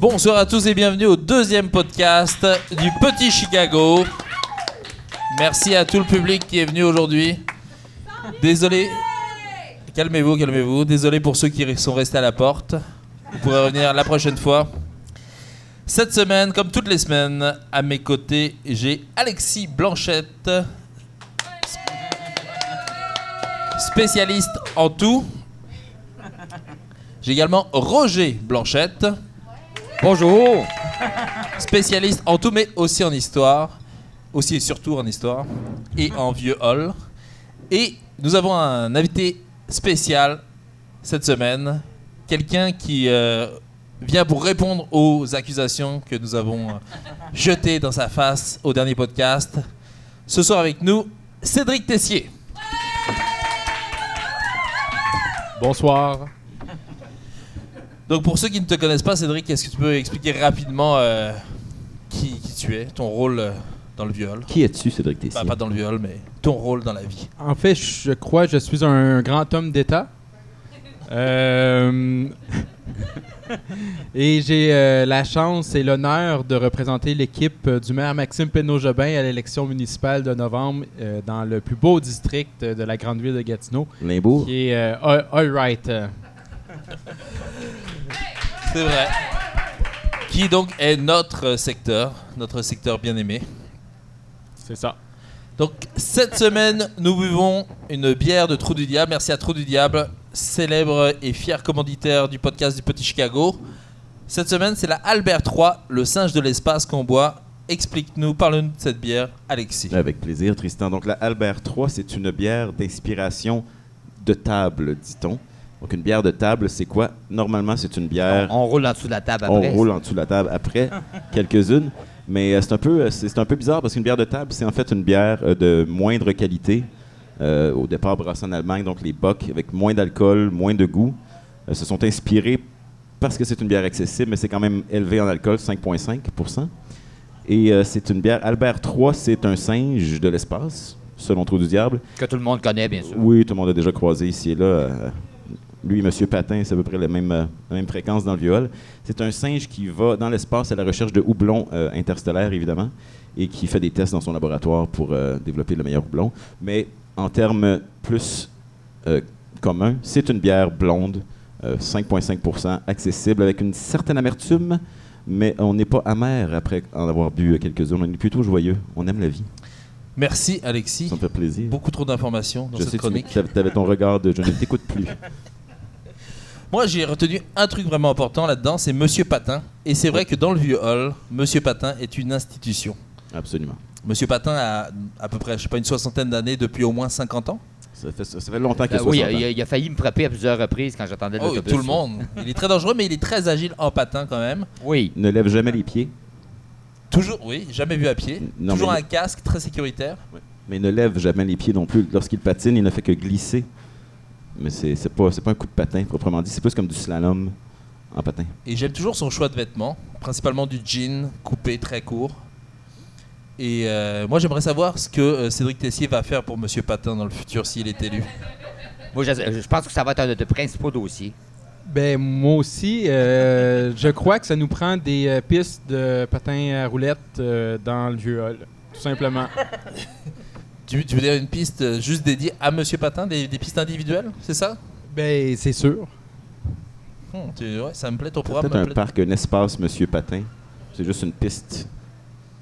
Bonsoir à tous et bienvenue au deuxième podcast du Petit Chicago. Merci à tout le public qui est venu aujourd'hui. Désolé. Calmez-vous, calmez-vous. Désolé pour ceux qui sont restés à la porte. Vous pourrez revenir la prochaine fois. Cette semaine, comme toutes les semaines, à mes côtés, j'ai Alexis Blanchette, spécialiste en tout. J'ai également Roger Blanchette. Bonjour. Spécialiste en tout, mais aussi en histoire. Aussi et surtout en histoire. Et en vieux hall. Et nous avons un invité spécial cette semaine. Quelqu'un qui euh, vient pour répondre aux accusations que nous avons euh, jetées dans sa face au dernier podcast. Ce soir avec nous, Cédric Tessier. Bonsoir. Donc pour ceux qui ne te connaissent pas, Cédric, est-ce que tu peux expliquer rapidement euh, qui, qui tu es, ton rôle euh, dans le viol? Qui es-tu, Cédric Tessier? Bah, Pas dans le viol, mais ton rôle dans la vie. En fait, je crois que je suis un grand homme d'État. Euh, et j'ai euh, la chance et l'honneur de représenter l'équipe du maire Maxime Penaud-Jobin à l'élection municipale de novembre euh, dans le plus beau district de la grande ville de Gatineau, Limbourg? qui est euh, All- All Right. C'est vrai. Qui donc est notre secteur, notre secteur bien aimé. C'est ça. Donc cette semaine, nous buvons une bière de Trou du Diable. Merci à Trou du Diable, célèbre et fier commanditaire du podcast du Petit Chicago. Cette semaine, c'est la Albert III, le singe de l'espace qu'on boit. Explique-nous, parle-nous de cette bière, Alexis. Avec plaisir, Tristan. Donc, la Albert III, c'est une bière d'inspiration de table, dit-on. Donc, une bière de table, c'est quoi? Normalement, c'est une bière... On roule en dessous de la table On après. roule en dessous de la table après, quelques-unes. Mais euh, c'est un, peu, euh, c'est un peu bizarre parce qu'une bière de table, c'est en fait une bière euh, de moindre qualité. Euh, au départ, brassée en Allemagne, donc les bocs avec moins d'alcool, moins de goût, se sont inspirés parce que c'est une bière accessible, mais c'est quand même élevé en alcool, 5,5% Et c'est une bière. Albert III, c'est un singe de l'espace, selon Trou du Diable. Que tout le monde connaît, bien sûr. Oui, tout le monde a déjà croisé ici et là. Lui, M. Patin, c'est à peu près la même, euh, la même fréquence dans le viol. C'est un singe qui va dans l'espace à la recherche de houblon euh, interstellaire, évidemment, et qui fait des tests dans son laboratoire pour euh, développer le meilleur houblon. Mais en termes plus communs, c'est une bière blonde, euh, 5,5% accessible, avec une certaine amertume, mais on n'est pas amer après en avoir bu quelques-unes. On est plutôt joyeux. On aime la vie. Merci, Alexis. Ça me fait plaisir. Beaucoup trop d'informations dans Je cette sais, chronique. tu avais ton regard de « je ne t'écoute plus ». Moi, j'ai retenu un truc vraiment important là-dedans, c'est Monsieur Patin. Et c'est vrai que dans le vieux hall, Monsieur Patin est une institution. Absolument. Monsieur Patin a à peu près, je sais pas, une soixantaine d'années depuis au moins 50 ans. Ça fait, ça fait longtemps qu'il Euh, a oui, 60 il ans. a, il a failli me frapper à plusieurs reprises quand j'attendais Oh, l'autobus. tout le monde. Il est très dangereux, mais il est très agile en patin quand même. Oui. Ne lève jamais les pieds, Toujours, oui, jamais vu à pied. Non, Toujours mais- un casque très sécuritaire. mais ne lève jamais les pieds non plus. Lorsqu'il patine, il ne fait que glisser. Mais c'est c'est pas, c'est pas un coup de patin, proprement dit. C'est plus comme du slalom en patin. Et j'aime toujours son choix de vêtements, principalement du jean coupé très court. Et euh, moi, j'aimerais savoir ce que euh, Cédric Tessier va faire pour Monsieur Patin dans le futur s'il est élu. Moi, je, je pense que ça va être un de tes principaux dossiers. Ben, moi aussi, euh, je crois que ça nous prend des euh, pistes de patins à roulettes euh, dans le vieux hall, tout simplement. Tu, tu veux dire une piste juste dédiée à Monsieur Patin, des, des pistes individuelles, c'est ça? Ben, c'est sûr. Hmm, tu- ouais, Ça me plaît ton C'est programme. peut-être un plaît. parc, un espace, Monsieur Patin. C'est juste une piste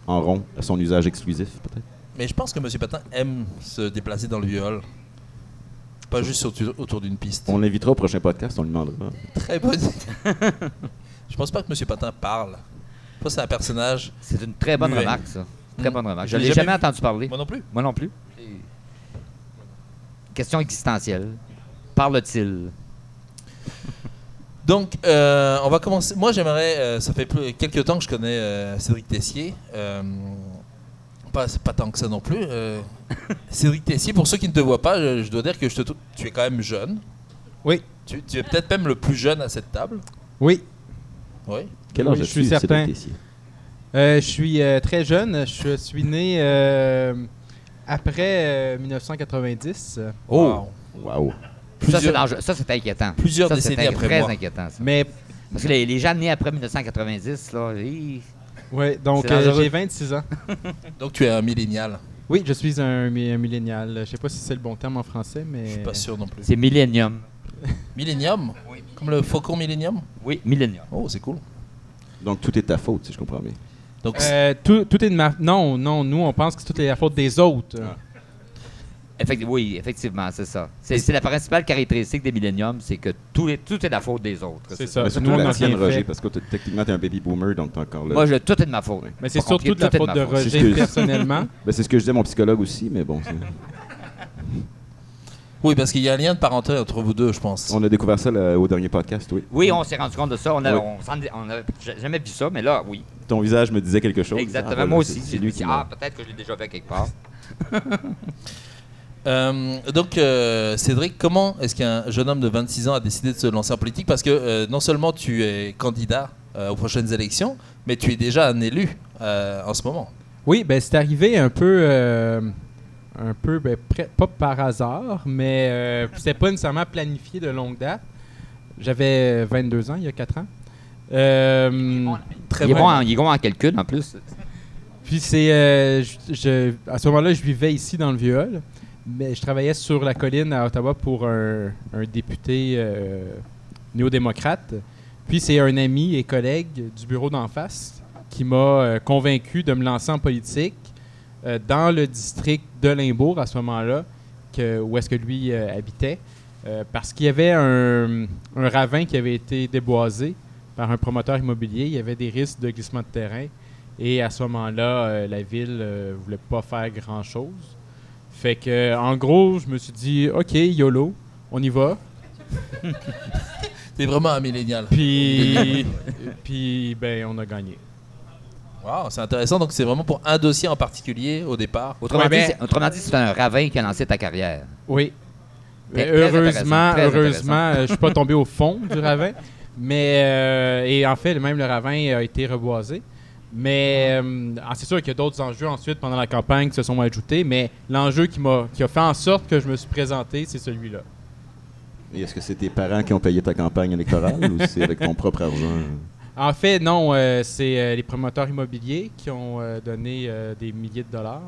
en rond à son usage exclusif, peut-être. Mais je pense que Monsieur Patin aime se déplacer dans le vieux hall. Pas juste autour d'une piste. On l'invitera au prochain podcast, on lui demandera. Très bonne idée. Je pense pas que Monsieur Patin parle. Je pense que c'est un personnage. C'est une très bonne Muet. remarque, ça. Très bonne remarque. Je l'ai jamais entendu parler. Moi non plus. Moi non plus. Question existentielle. Parle-t-il? Donc, euh, on va commencer. Moi, j'aimerais. euh, ça fait plus- quelques temps que je connais euh, Cédric Tessier. Euh, pas, c'est pas tant que ça non plus. euh. Cédric Tessier, pour ceux qui ne te voient pas, je, je dois dire que je te trou- tu es quand même jeune. Oui. Tu, tu es peut-être même le plus jeune à cette table. Oui. Oui. Quel Oui, âge je as-tu, suis Cédric certain. Tessier? Euh, je suis euh, très jeune. Je suis né euh, après euh, 1990. Wow. Wow. Ça, c'est Plusieurs, dangereux. Ça, c'est inquiétant. plusieurs Ça, c'est décennies après très moi. inquiétant, ça. Mais Parce que les, les gens nés après 1990, là, ils- Oui, donc euh, j'ai 26 ans. Donc tu es un millénial. Oui, je suis un, un millénial. Je sais pas si c'est le bon terme en français, mais... Je suis pas sûr non plus. c'est Millennium. Millennium Comme le faucon Millennium Oui, Millennium. Oh, c'est cool. Donc, tout est ta faute, si je comprends bien. Donc, Euh, tout, tout est de ma... Non, non, nous, on pense que tout est la faute des autres. Effecti- oui, effectivement, c'est ça. C'est c'est la principale caractéristique des Millennium, c'est que tout est, tout est de la faute des autres. C'est ça. Mais surtout Nous, on la a tienne, rien Roger, fait. parce que techniquement, t'es un baby boomer, donc t'es encore là. Moi, je, tout est de ma faute. Mais c'est surtout de la faute de Roger personnellement. Ben, c'est ce que je disais à mon psychologue aussi, mais bon, oui, parce qu'il y a un lien de parenté entre vous deux, je pense. on a découvert ça là, au dernier podcast, oui. Oui, on s'est rendu compte de ça. On a jamais vu ça, mais là, oui. Ton visage me disait quelque chose. Exactement. Ah, voilà, Moi aussi. C'est J'ai lui qui ah, peut-être que je l'ai déjà fait quelque part. Euh, donc, euh, Cédric, comment est-ce qu'un jeune homme de 26 ans a décidé de se lancer en politique? Parce que euh, non seulement tu es candidat euh, aux prochaines élections, mais tu es déjà un élu euh, en ce moment. Oui, ben c'est arrivé un peu, euh, un peu, ben, pas par hasard, mais euh, c'était pas nécessairement planifié de longue date. J'avais 22 ans il y a 4 ans. Euh, Très il, est bon. bon en, il est bon en calcul, en plus. puis c'est, euh, je- je- à ce moment-là, je vivais ici dans le Vieux-Hall, mais je travaillais sur la colline à Ottawa pour un, un député euh, néo-démocrate. Puis c'est un ami et collègue du bureau d'en face qui m'a euh, convaincu de me lancer en politique euh, dans le district de Limbourg à ce moment-là, que- où est-ce que lui euh, habitait, euh, parce qu'il y avait un, un ravin qui avait été déboisé par un promoteur immobilier. Il y avait des risques de glissement de terrain. Et à ce moment-là, la ville ne voulait pas faire grand-chose. Fait que, en gros, je me suis dit, OK, YOLO, on y va. T'es vraiment un millénial. Puis, puis ben, on a gagné. Wow, c'est intéressant. Donc, c'est vraiment pour un dossier en particulier au départ. Autrement, Ouais, dit, c'est- autrement dit, c'est un ravin qui a lancé ta carrière. Oui. Très- Mais très heureusement, très heureusement, euh, je suis pas tombé au fond du ravin. Mais euh, et en fait, même le ravin a été reboisé. Mais euh, ah, c'est sûr qu'il y a d'autres enjeux ensuite pendant la campagne qui se sont ajoutés. Mais l'enjeu qui m'a qui a fait en sorte que je me suis présenté, c'est celui-là. Et est-ce que c'est tes parents qui ont payé ta campagne électorale ou c'est avec ton propre argent? En fait, non, euh, c'est euh, les promoteurs immobiliers qui ont euh, donné euh, des milliers de dollars.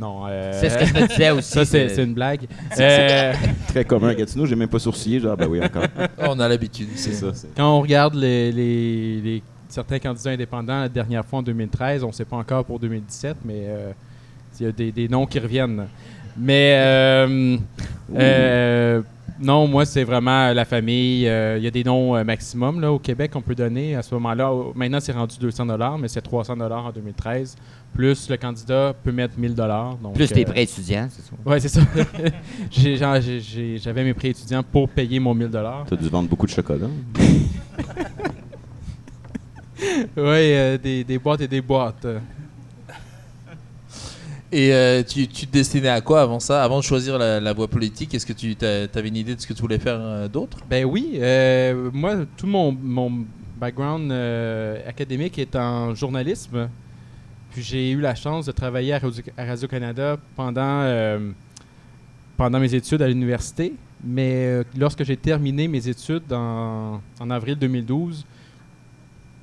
Non, euh, C'est ce que je me disais aussi. ça c'est une blague. Euh, Très commun à Gatineau, j'ai même pas sourcillé, genre, ben oui, encore. On a l'habitude. C'est ça. Quand on regarde les, les- les- certains candidats indépendants la dernière fois en 2013, on ne sait pas encore pour 2017, mais euh, il y a des, des noms qui reviennent. Mais non, moi, c'est vraiment la famille. Euh, Il y a des noms euh, maximum là, au Québec qu'on peut donner à ce moment-là. Maintenant, c'est rendu 200 mais c'est 300 en 2013. Plus le candidat peut mettre 1000 donc, Plus tes euh, prêts étudiants, c'est ça. Ouais, c'est ça. J'avais mes prêts étudiants pour payer mon 1000 T'as dû vendre beaucoup de chocolat. Oui, des, des boîtes et des boîtes. Et euh, tu, te destinais à quoi avant ça Avant de choisir la, voie politique, est-ce que tu avais une idée de ce que tu voulais faire euh, d'autre? Ben oui, euh, moi, tout mon, background académique est en journalisme. Puis j'ai eu la chance de travailler à Radio- à Radio-Canada pendant, pendant mes études à l'université. Mais lorsque j'ai terminé mes études en avril 2012,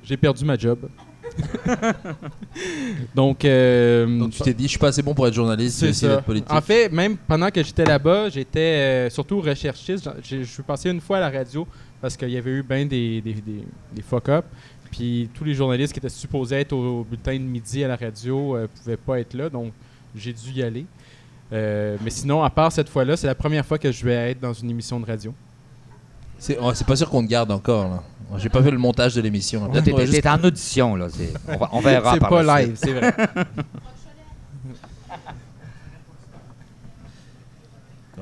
j'ai perdu ma job. Donc, euh, Donc tu t'es dit, je suis pas assez bon pour être journaliste, c'est ça. d'être politique. En fait, même pendant que j'étais là-bas, j'étais euh, surtout recherchiste. Je suis passé une fois à la radio parce qu'il y avait eu bien des, des, des, des fuck-up. Puis tous les journalistes qui étaient supposés être au, au bulletin de midi à la radio ne pouvaient pas être là. Donc j'ai dû y aller. Euh, mais sinon, à part cette fois-là, c'est la première fois que je vais être dans une émission de radio. c'est oh, c'est pas sûr qu'on te garde encore. là. J'ai pas fait le montage de l'émission. Là, t'es t'es en audition, là. c'est- On, va- on verra C'est par pas la live, suite. c'est vrai.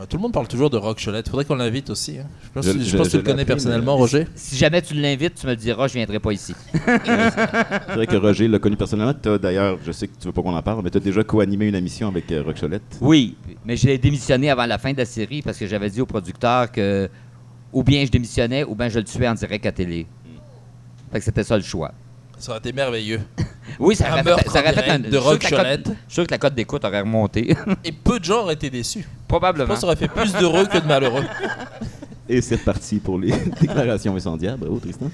Tout le monde parle toujours de Rock Cholette. Faudrait qu'on l'invite aussi. hein. Je pense, Je- que- je je- pense que je tu le connais personnellement, mais- Roger. Si jamais tu l'invites, tu me le diras, je viendrai pas ici. C'est vrai que Roger l'a connu personnellement. T'as d'ailleurs, je sais que tu veux pas qu'on en parle, mais t'as déjà co-animé une émission avec euh, Rock Cholette. Oui, mais j'ai démissionné avant la fin de la série parce que j'avais dit au producteur que ou bien je démissionnais ou bien je le tuais en direct à télé. Fait que c'était ça le choix. Ça aurait été merveilleux. Oui, ça aurait fait, ça aurait fait un de je Rock que la cote- Cholette. Je suis sûr que la cote d'écoute aurait remonté. Et peu de gens auraient été déçus. Je Probablement. pense que ça aurait fait plus d'heureux que de malheureux. Et c'est reparti pour les déclarations incendiaires. Bravo, Tristan.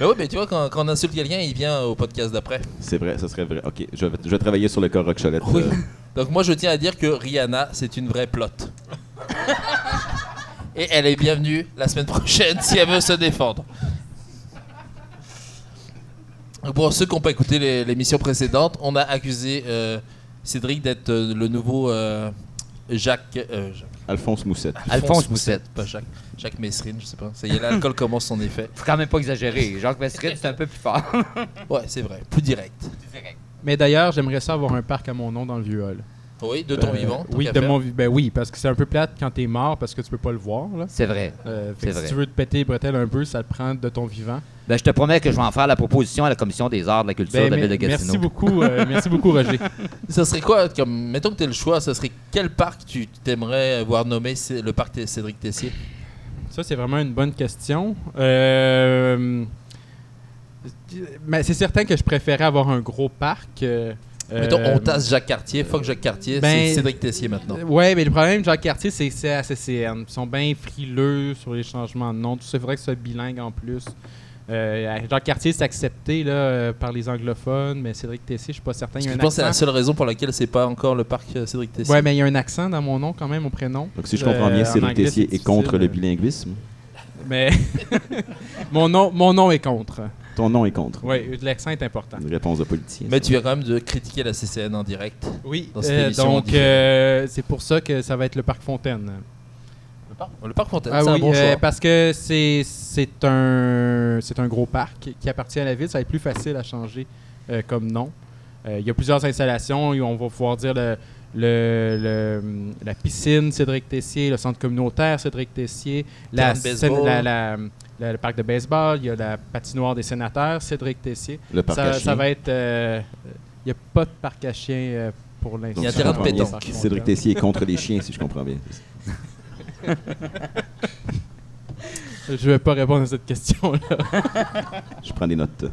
Mais oui, mais tu vois, quand, quand on insulte quelqu'un, il vient au podcast d'après. C'est vrai, ça serait vrai. Ok, je vais, je vais travailler sur le corps Rock-Cholette. Oui. euh, Donc moi, je tiens à dire que Rihanna, c'est une vraie plotte. Et elle est bienvenue la semaine prochaine si elle veut se défendre. Pour ceux qui n'ont pas écouté l'émission précédente, on a accusé euh, Cédric d'être euh, le nouveau euh, Jacques, euh, Jacques- Alphonse Moussette. Alphonse Moussette. Pas Jacques. Jacques Messrine, je sais pas. Ça y est, l'alcool commence son effet. Faut quand même pas exagérer. Jacques Messrine, c'est un peu plus fort. Ouais, c'est vrai. Plus direct. Mais d'ailleurs, j'aimerais ça avoir un parc à mon nom dans le vieux hall. Oui, de ton Euh, vivant. Oui, de mon ben oui, parce que c'est un peu plate quand t'es mort parce que tu peux pas le voir. Là. C'est vrai. Euh, fait C'est que vrai. si tu veux te péter les bretelles un peu, ça te prend de ton vivant. Ben, je te promets que je vais en faire la proposition à la Commission des arts de la culture Ben, de la ville de Gatineau. merci beaucoup, euh, merci beaucoup Roger. Ça serait quoi, comme, mettons que tu le choix, ça serait quel parc tu t'aimerais voir nommer c'est le parc Cédric Tessier? Ça, c'est vraiment une bonne question. Euh, mais c'est certain que je préférais avoir un gros parc. Euh, Mettons, euh, on tasse Jacques Cartier, fuck Jacques Cartier, ben, c'est Cédric Tessier maintenant. Euh, Ouais, mais le problème, Jacques Cartier, c'est CCN. Ils sont bien frileux sur les changements de nom. Tout ça, faudrait que ce soit bilingue en plus. Euh, Jacques Cartier, c'est accepté là, euh, par les anglophones, mais Cédric Tessier, je suis pas certain. Il y a Je un pense que c'est la seule raison pour laquelle c'est pas encore le parc euh, Cédric Tessier. Ouais, mais il y a un accent dans mon nom quand même, au prénom. Donc, si je comprends bien, Euh, en Cédric anglais, Tessier c'est est contre le bilinguisme. Mais mon, nom, mon nom est contre. Ton nom est contre. Oui, l'accent est important. Une réponse de politicien. Mais ça. tu viens quand même de critiquer la CCN en direct. Oui, Dans cette euh, émission, donc euh, c'est pour ça que ça va être le parc Fontaine. Le parc, le parc Fontaine, Ah c'est un bon euh, choix. parce que c'est c'est un c'est un gros parc qui appartient à la ville. Ça va être plus facile à changer euh, comme nom. Euh, Il y a plusieurs installations. et On va pouvoir dire le, le- le- la piscine Cédric Tessier, le centre communautaire Cédric Tessier, la, scène- la- la- le parc de baseball, il y a la patinoire des sénateurs Cédric Tessier. Le parc Ça, à ça va être. euh, Il n'y a pas de parc à chiens euh, pour l'instant. Il y a un terrain de pétanque. Cédric Tessier est contre les chiens, si je comprends bien. Je ne vais pas répondre à cette question-là. Je prends des notes.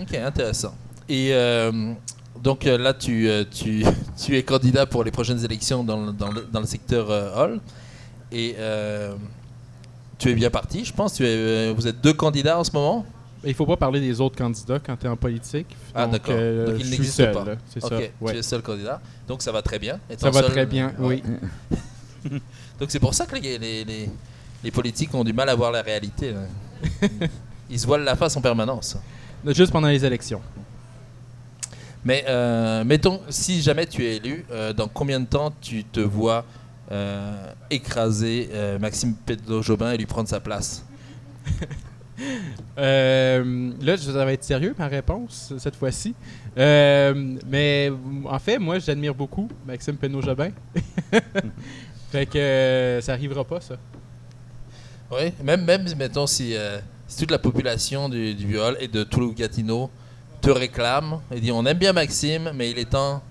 Ok, intéressant. Et euh, donc euh, là, tu, euh, tu, tu es candidat pour les prochaines élections dans le, dans le, dans le secteur euh, Hall. Et euh, tu es bien parti, je pense. Tu es, euh, vous êtes deux candidats en ce moment Il faut pas parler des autres candidats quand tu es en politique. Ah, d'accord. euh, Donc, il n'existe pas. C'est ça. tu es seul candidat. Donc ça va très bien. Ça va seul- très bien, Ouais. oui. Donc c'est pour ça que les, les, les- les politiques ont du mal à voir la réalité. là. Ils se voilent la face en permanence. Juste pendant les élections. Mais euh, mettons, si jamais tu es élu, euh, dans combien de temps tu te vois euh, écraser euh, Maxime Pedro-Jobin et lui prendre sa place Euh, là, je- ça va être sérieux ma réponse cette fois-ci. Euh, mais en fait, moi, j'admire beaucoup Maxime Penaud-Jobin. fait que euh, ça arrivera pas, ça. Oui, même, même mettons, si, euh, si toute la population du, du Viol et de Toulouse-Gatineau te réclame et dit on aime bien Maxime, mais il est temps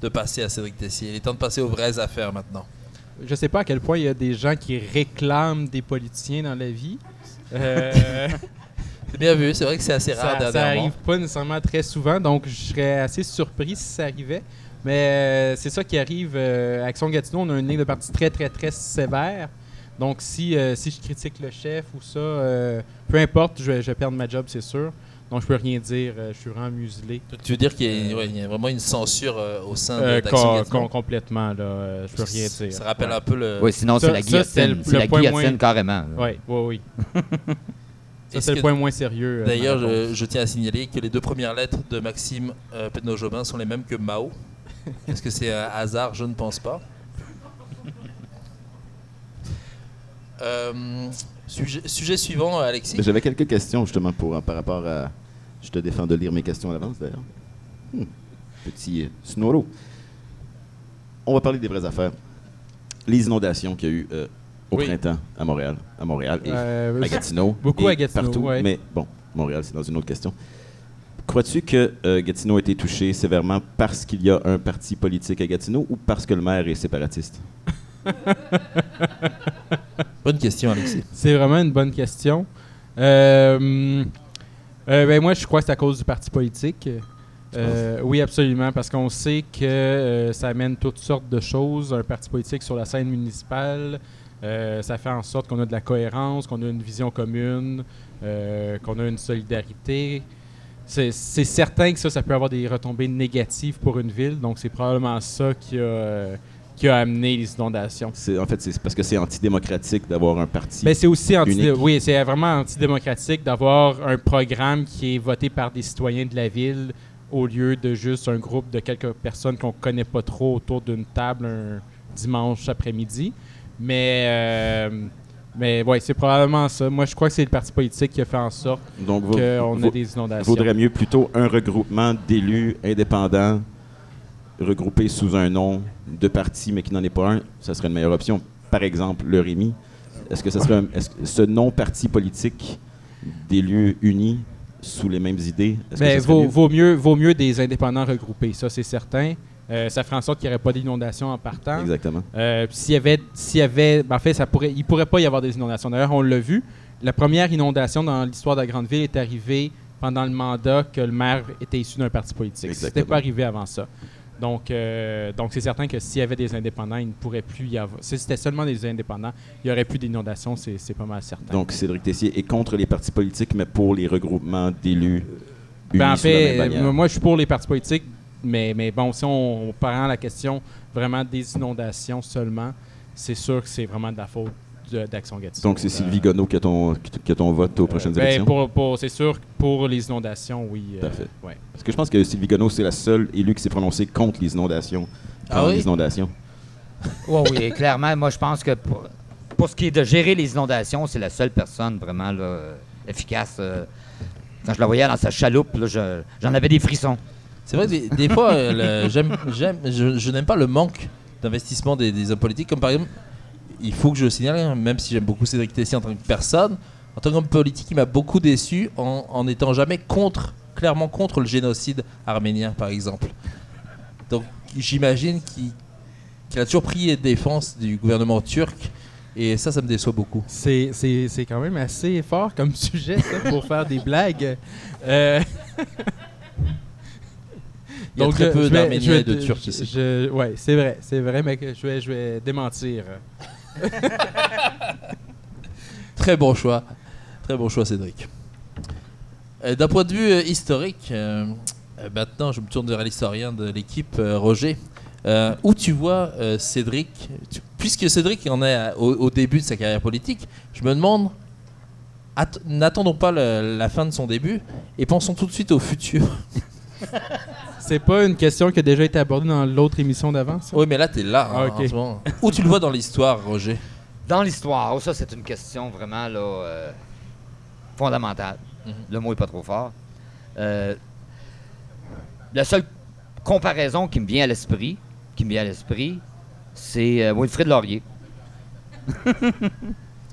de passer à Cédric Tessier. Il est temps de passer aux vraies affaires maintenant. Je sais pas à quel point il y a des gens qui réclament des politiciens dans la vie. Euh, C'est bien vu, c'est vrai que c'est assez rare ça, ça arrive pas nécessairement très souvent, donc je serais assez surpris si ça arrivait. Mais euh, c'est ça qui arrive. euh, Action Gatineau, on a une ligne de parti très, très, très sévère. Donc, si, euh, si je critique le chef ou ça, euh, peu importe, je vais, je vais perdre ma job, c'est sûr. Donc, je peux rien dire. euh, je suis vraiment muselé. Tu veux dire qu'il y, a- ouais, il y a vraiment une censure euh, au sein de- Euh, com- com- complètement, là. euh, je peux rien dire. Ça rappelle Ouais. un peu le. Oui, sinon, c'est la guillotine. le- C'est la point guillotine moins- carrément. Oui, oui, oui. Ça, c'est le point moins sérieux. D'ailleurs, je, je tiens à signaler que les deux premières lettres de Maxime euh, Pedno-Jobin sont les mêmes que Mao. Est-ce que c'est un hasard? Je ne pense pas. Euh, sujet, sujet suivant, Alexis. J'avais quelques questions justement pour, par rapport à. Je te défends de lire mes questions à l'avance d'ailleurs. Hmm. Petit euh, snoro. On va parler des vraies affaires. Les inondations qu'il y a eu euh, au Oui. printemps à Montréal, à Montréal et Euh, à Gatineau. Beaucoup et à Gatineau, Partout, ouais. mais bon, Montréal, c'est dans une autre question. Crois-tu que euh, Gatineau a été touché sévèrement parce qu'il y a un parti politique à Gatineau ou parce que le maire est séparatiste? Bonne question, Alexis. C'est vraiment une bonne question. Euh, euh, ben moi, je crois que c'est à cause du parti politique. Euh, oui, absolument, parce qu'on sait que euh, ça amène toutes sortes de choses, un parti politique sur la scène municipale. Euh, ça fait en sorte qu'on a de la cohérence, qu'on a une vision commune. qu'on a une solidarité. C'est certain que ça, ça peut avoir des retombées négatives pour une ville, donc c'est probablement ça qui a, qui a amené les inondations. C'est- En fait, c'est parce que c'est antidémocratique d'avoir un parti. Mais c'est aussi anti oui, c'est vraiment antidémocratique d'avoir un programme qui est voté par des citoyens de la ville au lieu de juste un groupe de quelques personnes qu'on connaît pas trop autour d'une table un dimanche après-midi. Mais euh, mais ouais, c'est probablement ça. Moi, je crois que c'est le parti politique qui a fait en sorte qu'on a des inondations. vaudrait mieux plutôt un regroupement d'élus indépendants regroupés sous un nom de parti, mais qui n'en est pas un. Ça serait une meilleure option. Par exemple, le Rémi. Est-ce que ce serait un- que ce non-parti politique d'élus unis sous les mêmes idées, que Mais ce vaut, mieux? vaut mieux, vaut mieux des indépendants regroupés, ça c'est certain. Euh, ça ferait en sorte qu'il n'y aurait pas d'inondation en partant. Exactement. Euh, s'il y avait, s'il y avait, ben, en fait, ça pourrait, il pourrait pas y avoir des inondations. D'ailleurs, on l'a vu. La première inondation dans l'histoire de la grande ville est arrivée pendant le mandat que le maire était issu d'un parti politique. C'était pas arrivé avant ça. Donc, euh, donc c'est certain que s'il y avait des indépendants, il ne pourrait plus y avoir. Si c'était seulement des indépendants, il n'y aurait plus d'inondations. C'est, c'est pas mal certain. Donc, Cédric Tessier est contre les partis politiques, mais pour les regroupements d'élus Ben, en fait, moi, je suis pour les partis politiques, mais, mais bon, si on, on prend la question vraiment des inondations seulement, c'est sûr que c'est vraiment de la faute d'Action Gatineau. Donc, c'est Euh, Sylvie Gonneau qui a ton, qui a ton vote aux prochaines ben, élections? pour, pour- c'est sûr que pour les inondations, oui. euh, Parfait. ouais. Parce que je pense que Sylvie Gonneau, c'est la seule élue qui s'est prononcée contre les inondations. Ah oui? les inondations. Oui, oui, clairement, moi, je pense que pour, pour ce qui est de gérer les inondations, c'est la seule personne vraiment là, euh, efficace. euh. quand je la voyais dans sa chaloupe, là, je- j'en avais des frissons. C'est vrai que des, des fois, euh, le- j'aime, j'aime, je, je n'aime pas le manque d'investissement des, des hommes politiques. Comme par exemple, il faut que je le signale, hein, même si j'aime beaucoup Cédric Tessier en tant que personne, en tant qu'homme politique, il m'a beaucoup déçu en, en étant jamais contre, clairement contre le génocide arménien, par exemple. Donc j'imagine qu'il, a toujours pris défense du gouvernement turc, et ça, ça me déçoit beaucoup. C'est, quand même assez fort comme sujet, ça, pour faire des blagues. Euh, Il y a très je- peu d'Arméniens et de Turcs ici. je- ouais, c'est vrai, c'est vrai, mais que je vais, je vais démentir. Très bon choix. Très bon choix, Cédric. Euh, D'un point de vue euh, historique, euh, maintenant je me tourne vers l'historien de l'équipe, Roger. Où tu vois Cédric Puisque Cédric en est au, début de sa carrière politique, je me demande, att- n'attendons pas la fin de son début et pensons tout de suite au futur. C'est pas une question qui a déjà été abordée dans l'autre émission d'avant, ça? oui, mais là, tu es là. Ah, hein, ok. en ce moment. Où tu le vois dans l'histoire, Roger? Dans l'histoire, oh, ça, c'est une question vraiment là, euh, fondamentale. Mhm. Le mot est pas trop fort. Euh, la seule comparaison qui me vient à l'esprit, qui me vient à l'esprit, c'est euh, Wilfrid Laurier.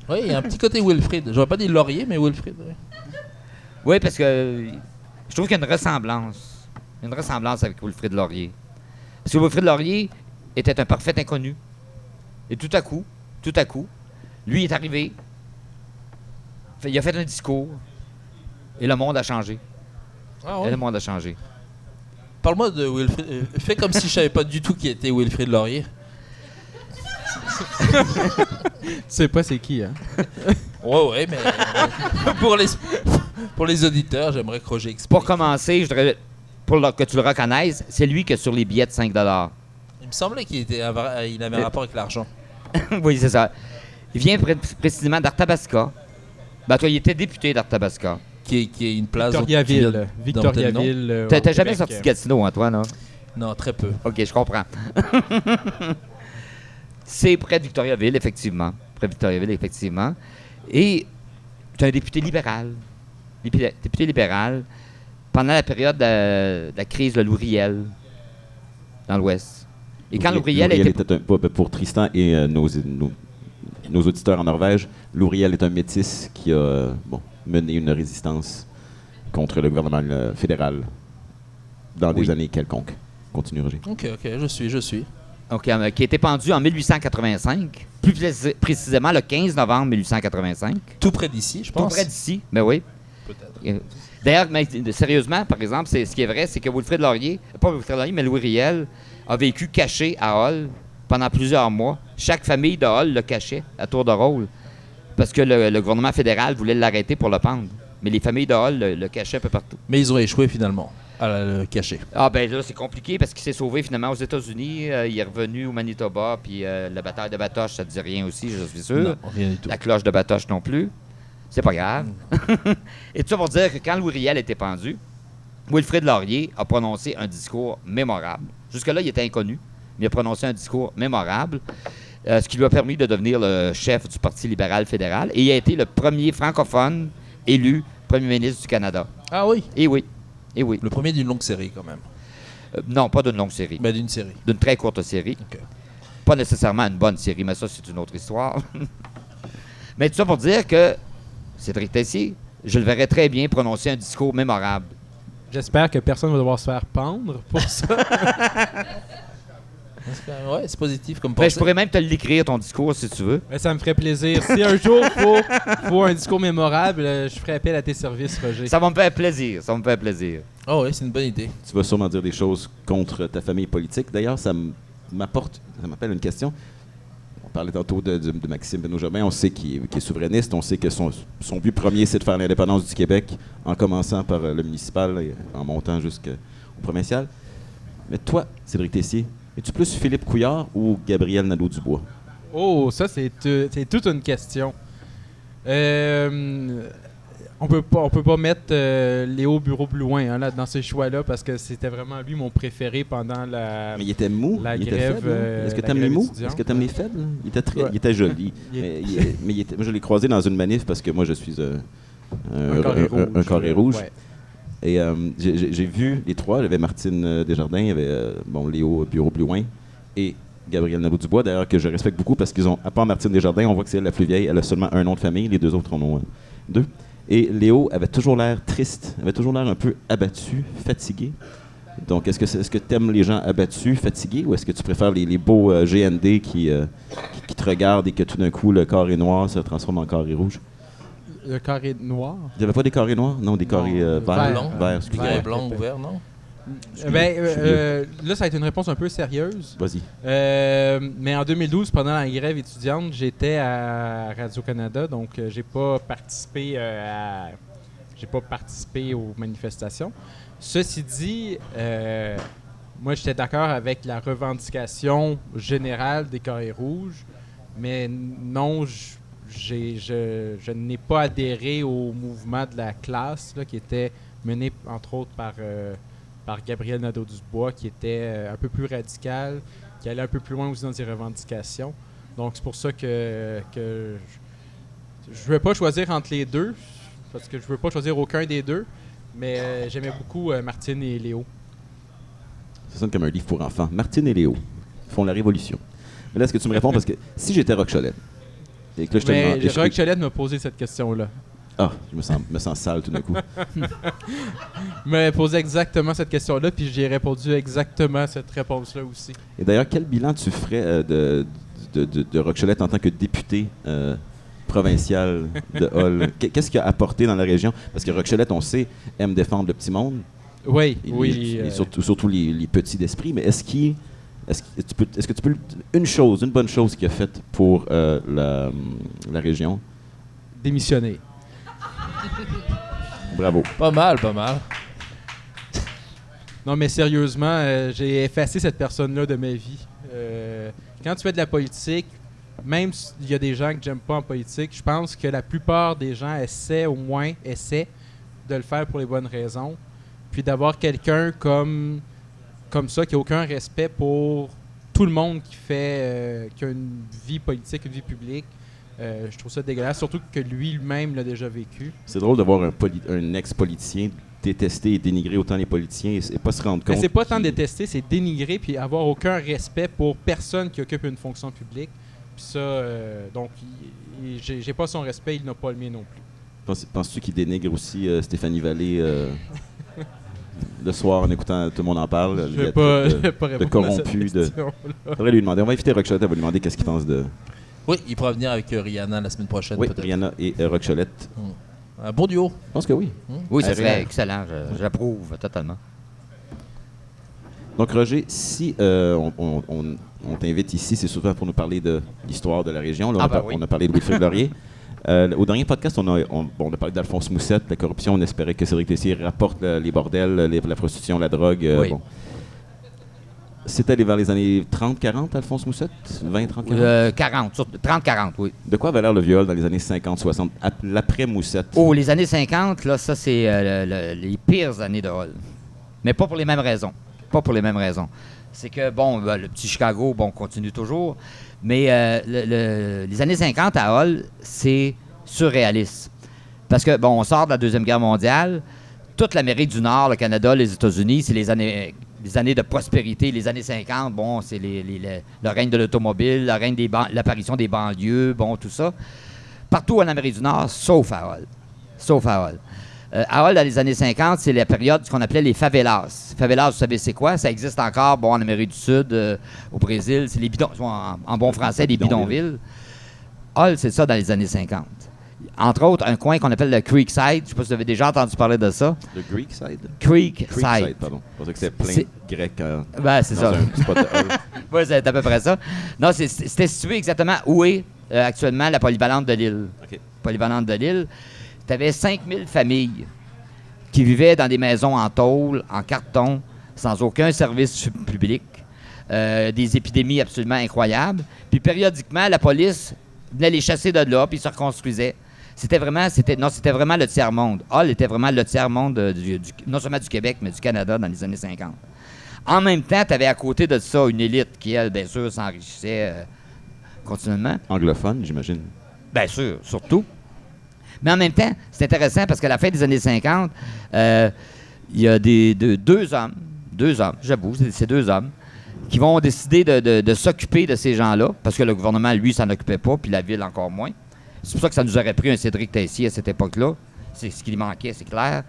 Oui, il y a un petit côté Wilfrid. J'aurais pas dit Laurier, mais Wilfrid. oui. Oui, parce que je trouve qu'il y a une ressemblance. Il y a une ressemblance avec Wilfrid Laurier. Parce que Wilfrid Laurier était un parfait inconnu. Et tout à coup, tout à coup, lui est arrivé. Il a fait un discours. Et le monde a changé. Ah, Et le monde a changé. Parle-moi de Wilfrid. euh, Fais comme si je savais pas du tout qui était Wilfrid Laurier. Tu sais pas c'est qui, hein? Ouais, ouais, mais euh, pour, les, pour les auditeurs, j'aimerais que Roger explique. Pour commencer, je voudrais, pour le- que tu le reconnaisses, c'est lui qui est sur les billets de 5 Il me semblait qu'il était, il avait un Euh, rapport avec l'argent. Oui, c'est ça. Il vient pré- précisément d'Arthabasca. Ben, toi, il était député d'Arthabasca. Qui est, qui est une place. Victoriaville. Victoriaville. euh, T'as jamais sorti de Gatineau, Antoine, hein? Non, très peu. OK, je comprends. c'est près de Victoriaville, effectivement. Près de Victoriaville, effectivement. Et tu es un député libéral. Député libéral pendant la période de, de la crise de Louriel dans l'Ouest. Et quand Louriel était... était un- pour- pour Tristan et euh, nos, nos, nos auditeurs en Norvège, Louriel est un métis qui a bon, mené une résistance contre le gouvernement euh, fédéral dans des années quelconques. Continue, Roger. Ok, ok, je suis, je suis. Donc, euh, qui a été pendu en 1885, plus précis- précisément le 15 novembre 1885. Tout près d'ici, je Tout pense. près d'ici, mais oui. Peut-être. D'ailleurs, sérieusement, par exemple, c'est, ce qui est vrai, c'est que Wilfrid Laurier, pas Wilfrid Laurier, mais Louis Riel, a vécu caché à Hall pendant plusieurs mois. Chaque famille de Hall le cachait à tour de rôle. parce que le, le gouvernement fédéral voulait l'arrêter pour le pendre. Mais les familles de Hall le, le cachaient un peu partout. Mais ils ont échoué finalement à le cacher. Ah ben là, c'est compliqué parce qu'il s'est sauvé finalement aux États-Unis. Euh, il est revenu au Manitoba, puis euh, la bataille de Batoche, ça ne dit rien aussi, je suis sûr. Non, rien du tout. La cloche de Batoche non plus. C'est pas grave. Et tout ça pour dire que quand Louis Riel était pendu, Wilfrid Laurier a prononcé un discours mémorable. Jusque-là, il était inconnu, mais il a prononcé un discours mémorable, euh, ce qui lui a permis de devenir le chef du Parti libéral fédéral. Et il a été le premier francophone élu premier ministre du Canada. Ah oui? Et oui. Et oui. Le premier d'une longue série quand même. Euh, non, pas d'une longue série. Ben, d'une série. D'une très courte série. Ok. Pas nécessairement une bonne série, mais ça, c'est une autre histoire. mais tout ça pour dire que Cédric Tessier, je le verrais très bien prononcer un discours mémorable. J'espère que personne va devoir se faire pendre pour ça. Ouais, c'est positif comme Ben, je pourrais même te l'écrire, ton discours, si tu veux. Mais ça me ferait plaisir. Si un jour il faut, faut un discours mémorable, euh, je ferai appel à tes services, Roger. Ça va me faire plaisir. Ça va me faire plaisir. Oh oui, c'est une bonne idée. Tu vas sûrement dire des choses contre ta famille politique. D'ailleurs, ça m- m'apporte, ça m'appelle une question. On parlait tantôt de, Maxime Benoît-Germain. On sait qu'il est, souverainiste. On sait que son, but premier, c'est de faire l'indépendance du Québec, en commençant par euh, le municipal et en montant jusqu'au provincial. Mais toi, Cédric Tessier, es-tu plus Philippe Couillard ou Gabriel Nadeau-Dubois? Oh, ça, c'est euh, c'est toute une question. Euh, on peut pas, on peut pas mettre euh, Léo Bureau plus loin hein, là, dans ces choix-là parce que c'était vraiment lui mon préféré pendant la. Mais il était mou. la il était grève, faible, hein? euh, Est-ce que la tu aimes les mous? Est-ce que tu aimes les faibles? Il était, très, Ouais. il était joli. Il mais il- mais il était- moi, je l'ai croisé dans une manif parce que moi, je suis euh, un, carré rouge. un carré rouge. Ouais. Et euh, j'ai- vu les trois. Il y avait Martine Desjardins, il y avait bon, Léo Bureau-Blouin et Gabriel Nadeau-Dubois, d'ailleurs, que je respecte beaucoup parce qu'ils ont, à part Martine Desjardins, on voit que c'est elle la plus vieille. Elle a seulement un nom de famille. Les deux autres en ont deux. Et Léo avait toujours l'air triste, avait toujours l'air un peu abattu, fatigué. Donc, est-ce que c'est- est-ce que tu aimes les gens abattus, fatigués, ou est-ce que tu préfères les, les beaux euh, GND qui, euh, qui, qui te regardent et que tout d'un coup, le carré noir se transforme en carré rouge? Le carré noir? Il n'y avait pas des carrés noirs? Non, des carrés euh, vert. verts. Blanc. Verts, excusez-moi. Gris et Ouais. blanc ouvert, non? Euh, ben, suis euh, là, ça va être une réponse un peu sérieuse. Vas-y. Euh, mais en 2012, pendant la grève étudiante, j'étais à Radio-Canada, donc euh, j'ai pas participé euh, à j'ai pas participé aux manifestations. Ceci dit, euh, moi j'étais d'accord avec la revendication générale des carrés rouges, mais non, je, je n'ai pas adhéré au mouvement de la classe là, qui était mené entre autres par, euh, par Gabriel Nadeau-Dubois, qui était euh, un peu plus radical, qui allait un peu plus loin aussi dans ses revendications. Donc c'est pour ça que, que je ne veux pas choisir entre les deux, parce que je veux pas choisir aucun des deux, mais euh, j'aimais beaucoup euh, Martine et Léo. Ça sonne comme un livre pour enfants. Martine et Léo font la révolution. Mais là, est-ce que tu me réponds? Parce que si j'étais Rock Cholet, et que là, je te Mais Rock Cholette m'a posé cette question-là. Ah, je me sens, me sens sale tout d'un coup. M'a posé exactement cette question-là, puis j'ai répondu exactement cette réponse-là aussi. Et d'ailleurs, quel bilan tu ferais euh, de, de, en tant que député euh, provincial de Hall? Qu'est- Qu'est-ce qu'il a apporté dans la région? Parce que Rock Cholet, on sait, aime défendre le petit monde, Oui, et, oui. et euh, surtout, surtout les, les petits d'esprit, mais est-ce qu'il... Est-ce que, tu peux, est-ce que tu peux... Une chose, une bonne chose qu'il a faite pour euh, la, la région? démissionner. Bravo. Pas mal, pas mal. Non, mais sérieusement, euh, j'ai effacé cette personne-là de ma vie. Euh, quand tu fais de la politique, même s'il y a des gens que j'aime pas en politique, je pense que la plupart des gens essaient, au moins, essaient de le faire pour les bonnes raisons. Puis d'avoir quelqu'un comme, comme ça qui n'a aucun respect pour tout le monde qui fait euh, qui a une vie politique, une vie publique. Euh, je trouve ça dégueulasse, surtout que lui-même l'a déjà vécu. C'est drôle de voir un, un ex-politicien détester et dénigrer autant les politiciens et, pas se rendre compte. c'est pas tant détester, c'est dénigrer puis avoir aucun respect pour personne qui occupe une fonction publique. Puis ça, euh, donc, j'ai pas son respect, il n'a pas le mien non plus. Penses- Penses-tu qu'il dénigre aussi euh, Stéphanie Vallée euh, le soir en écoutant Tout le monde en parle? Je vais pas, traite je de- vais pas répondre à cette corrompu, de-. Faudrait lui demander. On va inviter Rock Cholette, on va lui demander qu'est-ce qu'il pense de. Oui, il pourra venir avec euh, Rihanna la semaine prochaine, Oui, peut-être. Rihanna et euh, Rock Cholette. Un bon duo. Je pense que oui. Oui, ça serait c'est- excellent. je- J'approuve totalement. Donc, Roger, si euh, on, on- on- on t'invite ici, c'est souvent pour nous parler de l'histoire de la région. Là, on, Ah, a ben par- oui. on a parlé de Wilfrid Laurier. Euh, au dernier podcast, on a, on, bon, on a parlé d'Alphonse Moussette, la corruption. On espérait que Cédric Tessier rapporte le- les bordels, les- la prostitution, la drogue. euh, Oui. bon. C'était les- vers les années 30-40, Alphonse Moussette? 20-30-40 Euh, 40, sur- 30-40, oui. De quoi avait l'air le viol dans les années 50-60, ap- l'après-Moussette Oh, les années 50, là, ça, c'est euh, le- le- les pires années de Hall. Mais pas pour les mêmes raisons. Pas pour les mêmes raisons. C'est que, bon, ben, le petit Chicago, bon, continue toujours. Mais euh, le- le- les années 50 à Hall, c'est surréaliste. Parce que, bon, on sort de la Deuxième Guerre mondiale. Toute l'Amérique du Nord, le Canada, les États-Unis, c'est les années, les années de prospérité. Les années 50, bon, c'est les- les- les- le règne de l'automobile, le règne des l'apparition des banlieues, bon, tout ça. Partout en Amérique du Nord, sauf à Hall. Sauf à Hall. Euh, à Hall, dans les années 50, c'est la période qu'on appelait les favelas. Favelas, vous savez c'est quoi? Ça existe encore, bon, en Amérique du Sud, euh, au Brésil. C'est les bidons, en, en bon français, les bidonvilles. Hall, c'est ça dans les années 50. Entre autres, un coin qu'on appelle le Creekside. Je ne sais pas si vous avez déjà entendu parler de ça. Le Greek side Creekside. Creekside, pardon. Je pensais que c'était plein C'est- de grec euh, Ben, c'est ça. Oui, c'est à peu près ça. Non, c'est- c'était situé exactement où est euh, actuellement la polyvalente de l'île. OK. Polyvalente de l'île. Tu avais 5000 familles qui vivaient dans des maisons en tôle, en carton, sans aucun service public. Euh, des épidémies absolument incroyables. Puis périodiquement, la police venait les chasser de là, puis ils se reconstruisaient. C'était vraiment, c'était, non, c'était vraiment le tiers-monde. Hall était vraiment le tiers-monde du- du- non seulement du Québec, mais du Canada dans les années 50. En même temps, tu avais à côté de ça une élite qui, elle, bien sûr, s'enrichissait euh, continuellement. Anglophone, j'imagine. Bien sûr, surtout. Mais en même temps, c'est intéressant parce qu'à la fin des années 50, euh, il y a des, deux, deux hommes, deux hommes, j'avoue, c'est c'est deux hommes, qui vont décider de, de- de s'occuper de ces gens-là, parce que le gouvernement, lui, s'en occupait pas, puis la ville encore moins. C'est pour ça que ça nous aurait pris un Cédric Tessier à cette époque-là. C'est ce qui manquait, c'est clair.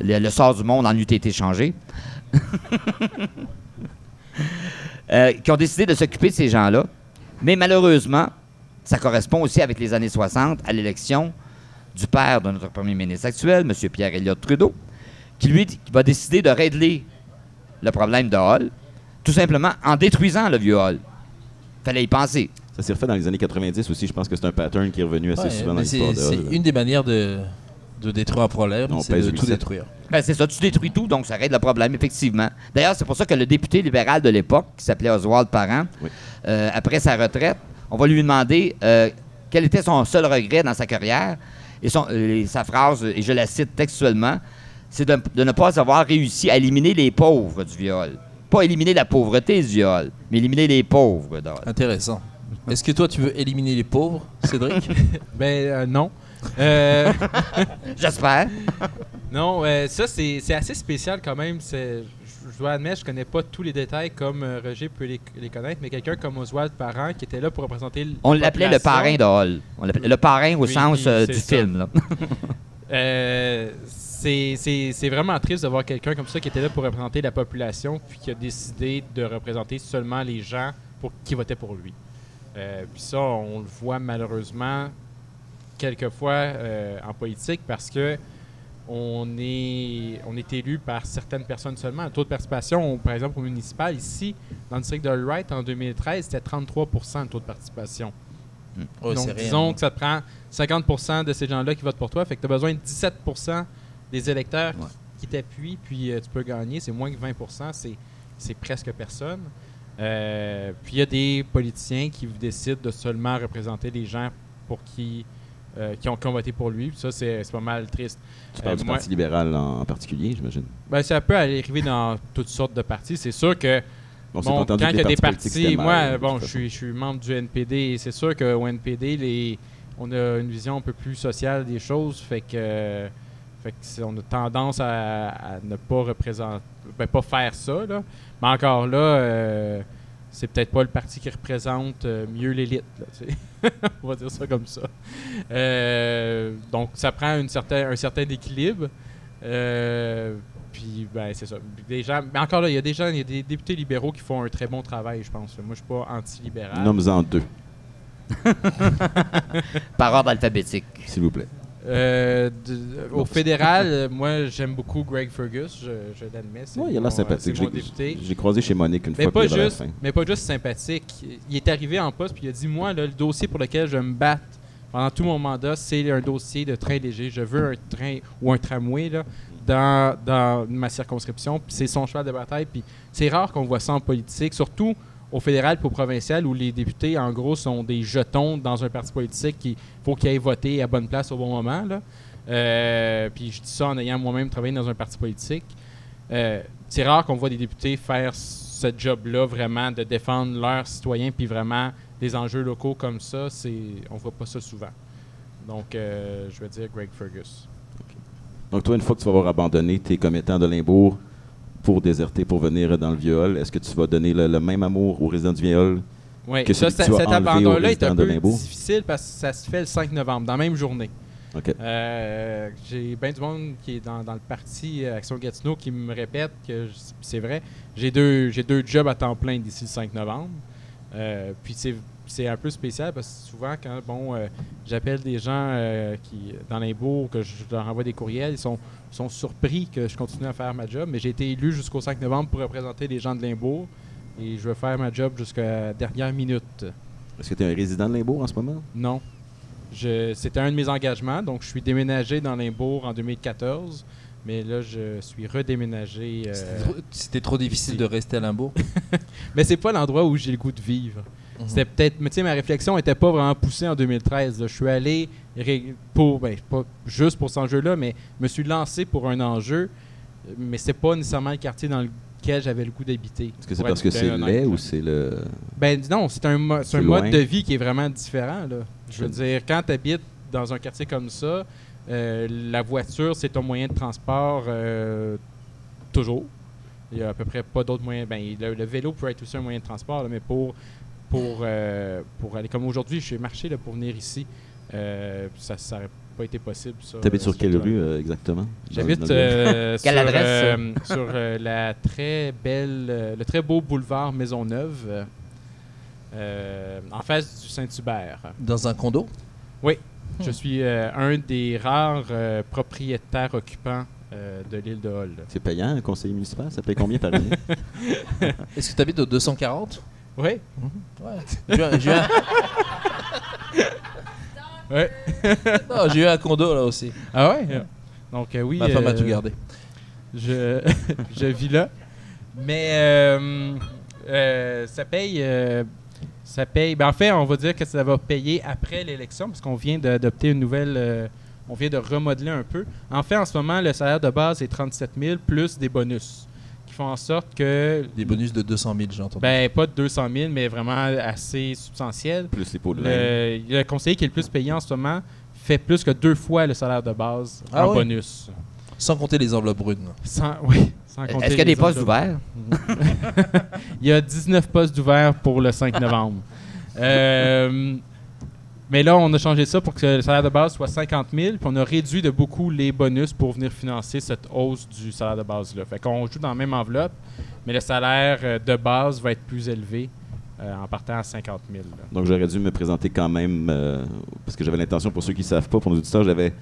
Le, le sort du monde en eût été changé. Euh, qui ont décidé de s'occuper de ces gens-là. Mais malheureusement, ça correspond aussi avec les années 60 à l'élection du père de notre premier ministre actuel, M. Pierre Elliott Trudeau, qui lui qui va décider de régler le problème de Hall, tout simplement en détruisant le vieux Hall. Fallait y penser. Ça s'est refait dans les années 90 aussi. Je pense que c'est un pattern qui est revenu assez Ouais, souvent dans l'histoire de c'est une des manières de, de détruire un problème, On c'est pèse de tout détruire. Ben, c'est ça, tu détruis tout, donc ça règle le problème, effectivement. D'ailleurs, c'est pour ça que le député libéral de l'époque, qui s'appelait Oswald Parent, Oui. euh, après sa retraite, on va lui demander euh, quel était son seul regret dans sa carrière. Et, son- euh, et sa phrase, et je la cite textuellement, c'est de, de ne pas avoir réussi à éliminer les pauvres du viol. Pas éliminer la pauvreté du viol, mais éliminer les pauvres. de- Intéressant. Est-ce que toi, tu veux éliminer les pauvres, Cédric Ben euh, non. Euh, J'espère. non, euh, ça c'est c'est assez spécial quand même. C'est- Je je dois admettre, je connais pas tous les détails comme euh, Roger peut les, les connaître, mais quelqu'un comme Oswald Parent qui était là pour représenter. l- On l'appelait le population, parrain de Hall. On l'appelait le parrain au Oui, sens euh, c'est du ça. film. là. Euh, c'est- c'est c'est vraiment triste de voir quelqu'un comme ça qui était là pour représenter la population, puis qui a décidé de représenter seulement les gens pour, qui votaient pour lui. Euh, puis ça, on le voit malheureusement quelquefois euh, en politique parce que on est, on est élu par certaines personnes seulement. Le taux de participation, on- par exemple, au municipal, ici, dans le district de Wright, en 2013, c'était 33% le taux de participation. Oh, Donc, rien. disons que ça te prend 50% de ces gens-là qui votent pour toi. Fait que tu as besoin de 17% des électeurs qui- Ouais. qui t'appuient, puis euh, tu peux gagner. C'est moins que 20 c'est, c'est presque personne. Euh, puis il y a des politiciens qui décident de seulement représenter les gens pour qui, euh, qui, ont, qui ont voté pour lui. Puis ça, c'est, pas mal triste. Tu parles Euh, du moi- Parti libéral en, en particulier, j'imagine. Ben, ça peut arriver dans toutes sortes de partis. C'est sûr que On Bon, quand il y a des partis moi, bon, je suis, je suis membre du NPD et c'est sûr qu'au NPD, les, on a une vision un peu plus sociale des choses, fait que, fait que on a tendance à, à ne pas représenter, ben, pas faire ça, là. Mais encore là, euh, c'est peut-être pas le parti qui représente euh, mieux l'élite, on va dire ça comme ça. Euh, donc, ça prend une certain, un certain équilibre. Euh, puis, ben, c'est ça. Des gens, mais encore là, il y a des gens, il y a des députés libéraux qui font un très bon travail, je pense. Moi, je suis pas anti-libéral. Nomme-en deux, Par ordre alphabétique. s'il vous plaît. Euh, de- au fédéral, euh, moi, j'aime beaucoup Greg Fergus, je, je l'admets. Oui, il mon- l'air sympathique. J'ai croisé chez Monique une Mais fois pas, juste, mais pas juste sympathique. Il est arrivé en poste puis il a dit Moi, là, le dossier pour lequel je vais me battre pendant tout mon mandat, c'est un dossier de train léger. Je veux un train ou un tramway là, dans, dans ma circonscription. C'est son cheval de bataille. Puis c'est rare qu'on voit ça en politique, surtout au fédéral et au provincial, où les députés, en gros, sont des jetons dans un parti politique qu'il faut qu'ils aillent voter à bonne place au bon moment. Euh, puis je dis ça en ayant moi-même travaillé dans un parti politique. Euh, c'est rare qu'on voit des députés faire ce job-là, vraiment, de défendre leurs citoyens, puis vraiment des enjeux locaux comme ça, c'est on voit pas ça souvent. Donc, euh, je vais dire Greg Fergus. Donc, toi, une fois que tu vas avoir abandonné tes commettants de Limbourg pour déserter, pour venir dans le viol, est-ce que tu vas donner le, le même amour aux résidents du viol Oui, Que ça, que cet abandon-là est un peu difficile parce que ça se fait le 5 novembre, dans la même journée. Euh, J'ai bien du monde qui est dans, dans le parti euh, Action Gatineau qui me répète que c'est vrai. J'ai deux, j'ai deux jobs à temps plein d'ici le 5 novembre. Euh, puis c'est c'est un peu spécial parce que souvent, quand bon, euh, j'appelle des gens euh, qui dans Limbourg, que je leur envoie des courriels, ils sont, sont surpris que je continue à faire ma job. Mais j'ai été élu jusqu'au 5 novembre pour représenter les gens de Limbourg. Et je vais faire ma job jusqu'à la dernière minute. Est-ce que tu es un résident de Limbourg en ce moment? Non. Je- C'était un de mes engagements. Donc, je suis déménagé dans Limbourg en 2014. Mais là, je suis redéménagé. euh, C'était trop- C'était trop difficile de rester à Limbourg. Mais c'est pas l'endroit où j'ai le goût de vivre. Mhm. C'était peut-être. Mais tu sais, ma réflexion était pas vraiment poussée en 2013. là. Je suis allé pour. Ben, pas juste pour cet enjeu-là, mais je me suis lancé pour un enjeu. Mais c'est pas nécessairement le quartier dans lequel j'avais le goût d'habiter. Est-ce que c'est parce que bien c'est laid ou c'est le. Ben non, c'est un, mo- un mode de vie qui est vraiment différent. Là. Je veux dire, quand tu habites dans un quartier comme ça, euh, la voiture, c'est ton moyen de transport euh, toujours. Il n'y a à peu près pas d'autres moyens. Ben, le, le vélo peut être aussi un moyen de transport, là, mais pour, pour, euh, pour aller comme aujourd'hui, je suis marché là, pour venir ici. Euh, ça n'aurait pas été possible. Tu habites sur ce quelle rue euh, exactement? J'habite euh, sur, adresse, euh, sur euh, la très belle, euh, le très beau boulevard Maisonneuve, en face du Saint-Hubert. Dans un condo? Je suis euh, un des rares euh, propriétaires occupants euh, de l'île de Hall. C'est payant, un conseiller municipal? Ça paye combien par année? Est-ce que tu habites au 240 Oui, Ouais. J'ai eu un- j'ai eu un- ouais. Non, j'ai eu un condo là aussi. Ah ouais? Donc euh, oui. Ma femme a euh, tout gardé. Je, je vis là. Mais euh, ça paye. ça paye. Ben, en fait, on va dire que ça va payer après l'élection parce qu'on vient d'adopter une nouvelle. on vient de remodeler un peu. En fait, en ce moment, le salaire de base est 37 000 plus des bonus qui font en sorte que. Des bonus de 200 000, j'ai entendu. Ben, pas de 200 000, mais vraiment assez substantiel. Plus les pots de. Le, le conseiller qui est le plus payé en ce moment fait plus que deux fois le salaire de base Ah en ouais? bonus. Sans compter les enveloppes brunes. Sans, oui, sans compter Est-ce qu'il y a des postes ouverts? Il y a 19 postes ouverts pour le 5 novembre. Euh, mais là, on a changé ça pour que le salaire de base soit 50 000, puis on a réduit de beaucoup les bonus pour venir financer cette hausse du salaire de base-là. Fait qu'on joue dans la même enveloppe, mais le salaire euh, de base va être plus élevé euh, en partant à 50 000. là. Donc j'aurais dû me présenter quand même, euh, parce que j'avais l'intention, pour ceux qui ne savent pas, pour nos auditeurs, j'avais,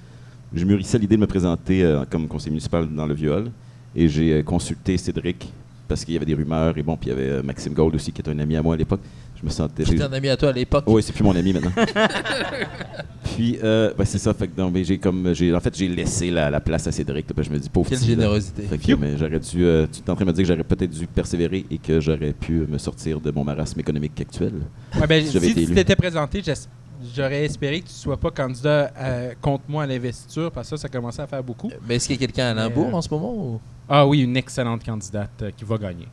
je mûrissais l'idée de me présenter comme conseiller municipal dans le viol. Et j'ai consulté Cédric, parce qu'il y avait des rumeurs, et bon, puis il y avait Maxime Gold aussi, qui est un ami à moi à l'époque. Je me sentais... J'étais un ami à toi à l'époque. Oui, c'est plus mon ami maintenant. Puis, euh, ben, c'est ça. Fait que, non, mais j'ai comme, j'ai, en fait, j'ai laissé la, la place à Cédric. là, parce que je me dis, pauvre Quelle petit, là. générosité. Fait que, mais j'aurais dû. euh, tu es en train de me dire que j'aurais peut-être dû persévérer et que j'aurais pu me sortir de mon marasme économique actuel. Ouais, ben, Si tu t'étais présenté, j'aurais espéré que tu ne sois pas candidat euh, contre moi à l'investiture, parce que ça, ça commençait à faire beaucoup. Mais est-ce qu'il y a quelqu'un à Limbourg euh, en ce moment ou? Ah oui, une excellente candidate euh, qui va gagner.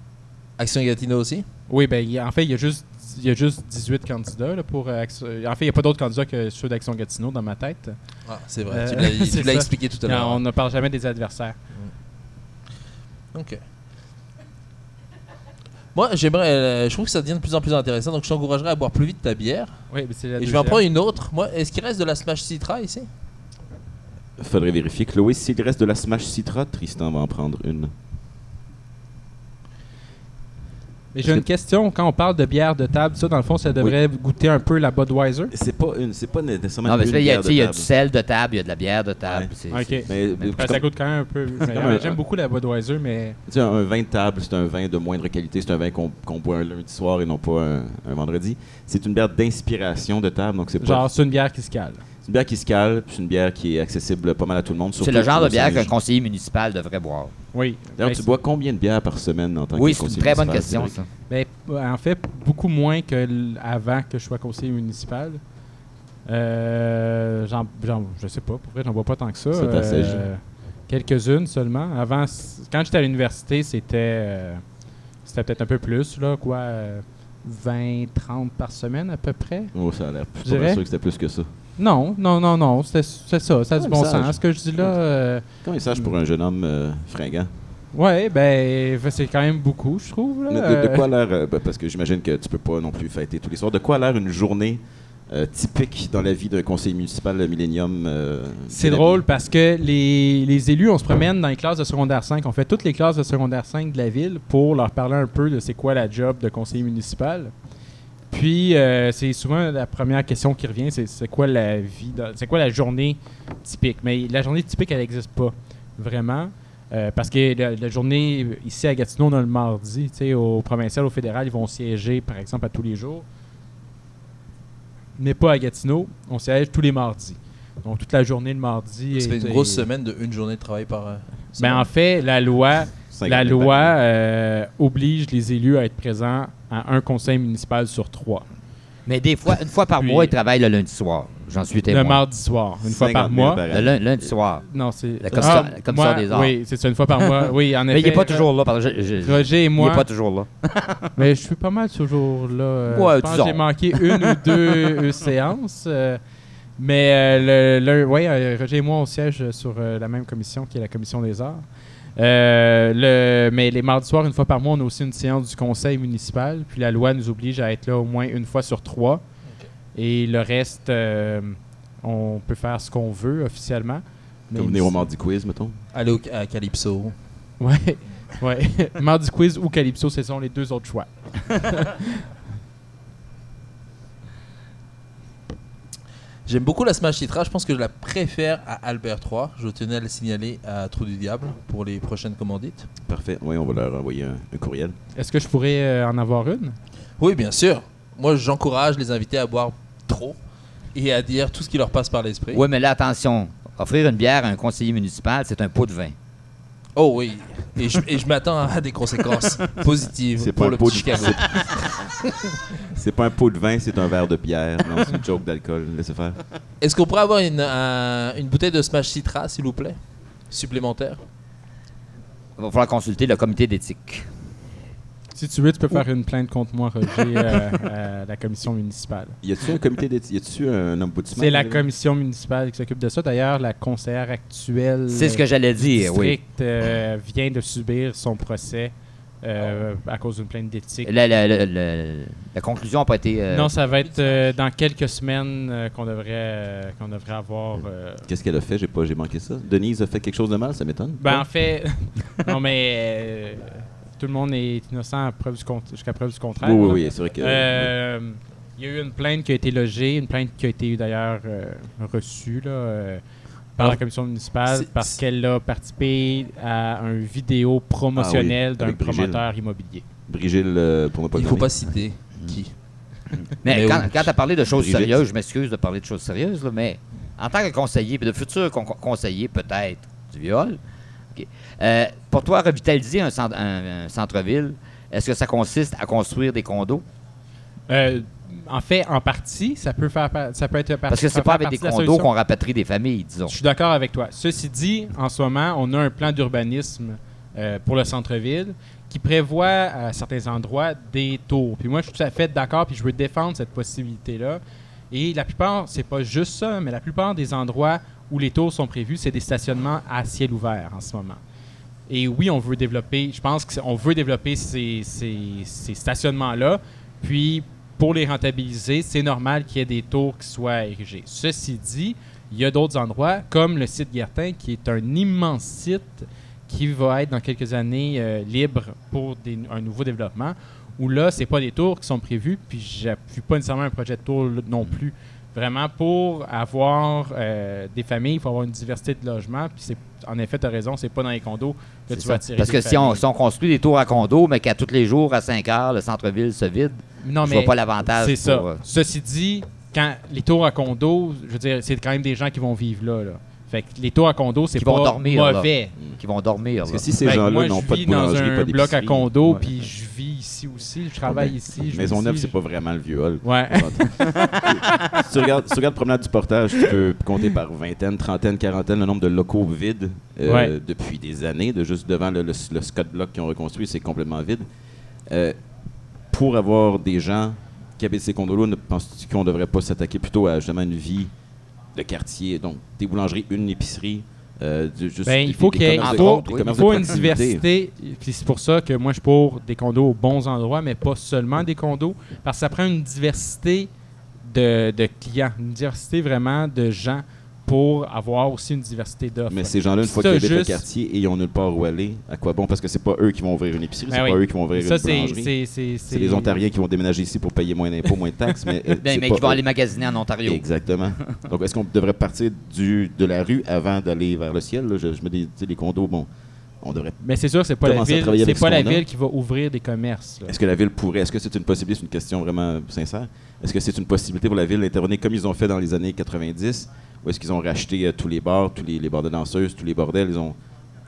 Action Gatineau aussi? Oui, ben, en fait, il y a juste, il y a juste 18 candidats là, pour euh, Action- En fait, il n'y a pas d'autres candidats que ceux d'Action Gatineau dans ma tête. Ah, c'est vrai. Euh, tu l'as, expliqué tout à l'heure. on ne parle jamais des adversaires. Ok. Moi, j'aimerais. euh, je trouve que ça devient de plus en plus intéressant, donc je t'encouragerais à boire plus vite ta bière. Oui, mais c'est la Et je vais en prendre une autre. Moi, est-ce qu'il reste de la Smash Citra ici? Faudrait vérifier. Chloé, s'il reste de la Smash Citra, Tristan va en prendre une. Mais j'ai une question. Quand on parle de bière de table, ça, dans le fond, ça devrait goûter un peu la Budweiser? C'est pas, une, c'est pas nécessairement Non, mais une il y a, bière sais, il y de a du sel de table, il y a de la bière de table. Ouais. c'est- Ok. c'est- Mais, Mais comme- ça coûte quand même un peu. comme un- J'aime beaucoup la Budweiser, mais. Tu sais, un vin de table, c'est un vin de moindre qualité. C'est un vin qu'on qu'on boit un lundi soir et non pas un, un vendredi. C'est une bière d'inspiration de table, donc c'est pas. Genre, c'est une bière qui se cale. C'est une bière qui se cale, puis c'est une bière qui est accessible pas mal à tout le monde. C'est le genre de bière qu'un conseiller municipal devrait boire. Oui. D'ailleurs, Ben, tu bois combien de bières par semaine en tant Oui, que c'est une conseiller très bonne municipal, question, ça. Ben, en fait, beaucoup moins que avant que je sois conseiller municipal. Euh, j'en, je sais pas, pour vrai, j'en vois pas tant que ça. Euh, quelques-unes seulement. Avant, quand j'étais à l'université, c'était, euh, c'était peut-être un peu plus, là, quoi, euh, 20, 30 par semaine à peu près. Oh, ça a l'air. Je suis pas sûr que c'était plus que ça. Non, non, non, non, c'est ça, ça a du Ouais, bon sens. Ce que je dis là, euh, Quand même sage pour un jeune homme euh, fringant? ouais, ben, c'est quand même beaucoup, je trouve. là. Mais de, de Euh, quoi a l'air, euh, ben, parce que j'imagine que tu peux pas non plus fêter tous les soirs, de quoi a l'air une journée euh, typique dans la vie d'un conseiller municipal de Millennium euh, C'est drôle parce que les, les élus, on se promène dans les classes de secondaire 5. On fait toutes les classes de secondaire 5 de la ville pour leur parler un peu de c'est quoi la job de conseiller municipal. Puis, euh, c'est souvent la première question qui revient, c'est c'est quoi la vie, de- c'est quoi la journée typique? Mais la journée typique, elle n'existe pas vraiment. Euh, parce que la, la journée ici à Gatineau, on a le mardi. tu sais, Au provincial, au fédéral, ils vont siéger, par exemple, à tous les jours. Mais pas à Gatineau. On siège tous les mardis. Donc, toute la journée le mardi. Ça fait une grosse semaine de une journée de travail par. euh, Ben, semaine. en fait, la loi, 50 la 000 loi euh, oblige les élus à être présents à un conseil municipal sur trois. Mais des fois, une fois par Puis- mois, il travaille le lundi soir. J'en suis Le témoin. mardi soir, une fois 50 par 000 mois. Le lun- lundi soir. Non, c'est. La commission- Ah, moi, des arts. Oui, c'est ça, une fois par mois. Oui, en effet. Mais il n'est pas toujours là. Pardon, je- je- Roger et il moi. n'est pas toujours là. Mais je suis pas mal toujours là. euh, Ouais, je pense que disons. j'ai manqué une ou deux euh, séances. euh, mais euh, le, le- ouais, euh, Roger et moi, on siège sur euh, la même commission qui est la commission des arts. Euh, le, mais les mardis soirs, une fois par mois, on a aussi une séance du conseil municipal. Puis la loi nous oblige à être là au moins une fois sur trois. Et le reste, euh, on peut faire ce qu'on veut officiellement. Mais Comme venir au mardi quiz, mettons. Aller au, à Calypso. Ouais, ouais. Mardi Quiz ou Calypso, ce sont les deux autres choix. J'aime beaucoup la Smash Citra. Je pense que je la préfère à Albert 3. Je tenais à le signaler à Trou du Diable pour les prochaines commandites. Parfait. Oui, on va leur envoyer un, un courriel. Est-ce que je pourrais euh, en avoir une? Oui, bien sûr. Moi, j'encourage les invités à boire trop et à dire tout ce qui leur passe par l'esprit. Oui, mais là, attention. Offrir une bière à un conseiller municipal, c'est un pot de vin. Oh oui. Et je, et je m'attends à des conséquences positives C'est pour pas le pot petit de Chicago. C'est pas un pot de vin, c'est un verre de bière. Non, c'est une joke d'alcool. Laissez faire. Est-ce qu'on pourrait avoir une, un- une bouteille de Smash Citra, s'il vous plaît? Supplémentaire Il va falloir consulter le comité d'éthique. Si tu veux, tu peux faire une plainte contre moi, Roger, euh, à la commission municipale. Y a-tu un comité d'éthique? Y a-tu un ombudsman? C'est la commission municipale qui s'occupe de ça. D'ailleurs, la conseillère actuelle C'est ce que j'allais du dire, oui. district euh, vient de subir son procès euh, à cause d'une plainte d'éthique. La, la- la- la- la conclusion n'a pas été. euh, Non, ça va être euh, dans quelques semaines euh, qu'on devrait, euh, qu'on devrait avoir. euh, Qu'est-ce qu'elle a fait? J'ai pas, j'ai manqué ça. Denise a fait quelque chose de mal, ça m'étonne. Ben, en fait, non, mais euh, tout le monde est innocent jusqu'à preuve du contraire. oui, oui, oui, c'est vrai que. Euh, Il y a eu une plainte qui a été logée, une plainte qui a été d'ailleurs euh, reçue là, euh, par la commission municipale parce qu'elle a participé à un vidéo promotionnel Ah oui, d'un promoteur immobilier. Brigitte, euh, pour ne pas Il ne faut pas citer qui. Mais, Mais quand, oui. quand tu as parlé de choses Brigitte. sérieuses, je m'excuse de parler de choses sérieuses, là, mais en tant que conseiller, de futur con- conseiller peut-être du viol, ok, euh, pour toi, revitaliser un, centre- un- un centre-ville, est-ce que ça consiste à construire des condos? Euh, en fait, en partie, ça peut faire ça peut être Parce que c'est pas avec des partie condos qu'on rapatrie des familles, disons. Je suis d'accord avec toi. Ceci dit, en ce moment, on a un plan d'urbanisme euh, pour le centre-ville qui prévoit à certains endroits des tours. Puis moi, je suis tout à fait d'accord, puis je veux défendre cette possibilité-là. Et la plupart, c'est pas juste ça, mais la plupart des endroits où les tours sont prévus, c'est des stationnements à ciel ouvert en ce moment. Et oui, on veut développer, je pense qu'on veut développer ces, ces- ces stationnements-là. Puis, pour les rentabiliser, c'est normal qu'il y ait des tours qui soient érigés. Ceci dit, il y a d'autres endroits, comme le site Guertin, qui est un immense site qui va être dans quelques années euh, libre pour un nouveau développement. Où là, c'est pas des tours qui sont prévus, puis j'appuie pas nécessairement un projet de tour non plus. Vraiment, pour avoir euh, des familles, il faut avoir une diversité de logements. Puis c'est, en effet, tu as raison, c'est pas dans les condos que tu ça. vas attirer Parce que si on, familles. si on construit des tours à condos, mais qu'à tous les jours, à 5 heures, le centre-ville se vide, Non, je mais vois pas l'avantage. C'est ça. euh, Ceci dit, quand les tours à condo, je veux dire, c'est quand même des gens qui vont vivre là. là. Fait que les tours à condo, c'est Qui pas vont dormir, mauvais. qui vont dormir. Parce que si ces que gens-là n'ont pas de vis dans boulangerie, un pas bloc à condo, ouais. puis je vis ici aussi, je travaille Ouais. ici. je vis Maisonneuve, ici, c'est pas vraiment le viol. Ouais. si, tu regardes, si tu regardes Promenade du Portage, tu peux compter par vingtaine, trentaine, quarantaine le nombre de locaux vides euh, Ouais. depuis des années. De juste devant le, le, le Scott Block qu'ils ont reconstruit, c'est complètement vide. Euh, pour avoir des gens qui habitent ces condos-là, ne penses-tu qu'on ne devrait pas s'attaquer plutôt à justement une vie de quartier, donc des boulangeries, une épicerie, euh, du- juste Ben, il faut qu'il y ait commerces il de faut, il une diversité. Puis c'est pour ça que moi, je suis pour des condos aux bons endroits, mais pas seulement des condos. Parce que ça prend une diversité de, de clients, une diversité vraiment de gens pour avoir aussi une diversité d'offres. Mais ces gens-là, une fois qu'ils habitent le quartier et ils ont nulle part où aller, à quoi bon? Parce que c'est pas eux qui vont ouvrir une épicerie, Ben c'est oui. pas eux qui vont ouvrir ça, une boulangerie. c'est, les Ontariens qui vont déménager ici pour payer moins d'impôts, moins de taxes, mais, euh, Ben, mais qui vont aller magasiner en Ontario. Exactement. Donc, est-ce qu'on devrait partir du, de la rue avant d'aller vers le ciel? là? Je, je me dis, les condos, bon, on devrait. Mais c'est sûr, c'est pas la ville, c'est pas ce la ville qui va ouvrir des commerces. Est-ce que la ville pourrait, est-ce que c'est une possibilité, c'est une question vraiment sincère, est-ce que c'est une possibilité pour la ville d'intervenir comme ils ont fait dans les années 90, ou est-ce qu'ils ont racheté euh, tous les bars, tous les, les bars de danseuses, tous les bordels, ils ont,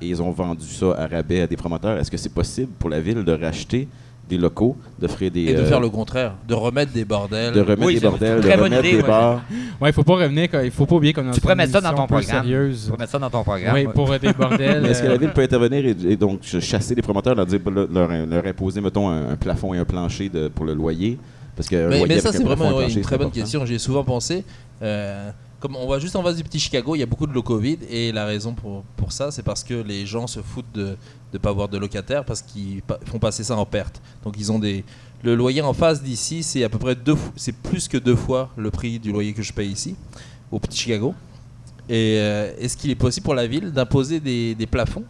et ils ont vendu ça à rabais à des promoteurs? Est-ce que c'est possible pour la ville de racheter des locaux, d'offrir des. Et de euh, faire le contraire, de remettre des bordels? de remettre Oui, des bordels, de remettre idée, des bars? Ouais, il faut pas revenir, il faut pas oublier qu'on a Tu pourrais mettre ça dans ton programme. Sérieuse. Tu vas mettre ça dans ton programme. Oui, pour euh, des bordels. Mais est-ce que la ville peut intervenir et, et donc ch- chasser les promoteurs, leur, dire, leur, leur- imposer, mettons, un, un plafond et un plancher de- pour le loyer? Parce que Mais, loyer mais ça, c'est vraiment un ouais, plancher, une très bonne important. question. J'y ai souvent pensé. Euh, comme on va juste en face du petit Chicago, il y a beaucoup de locaux vides. Et la raison pour, pour ça, c'est parce que les gens se foutent de ne pas avoir de locataires parce qu'ils font passer ça en perte. Donc, ils ont des. Le loyer en face d'ici, c'est à peu près deux. C'est plus que deux fois le prix du loyer que je paye ici, au petit Chicago. Et euh, est-ce qu'il est possible pour la ville d'imposer des, des plafonds?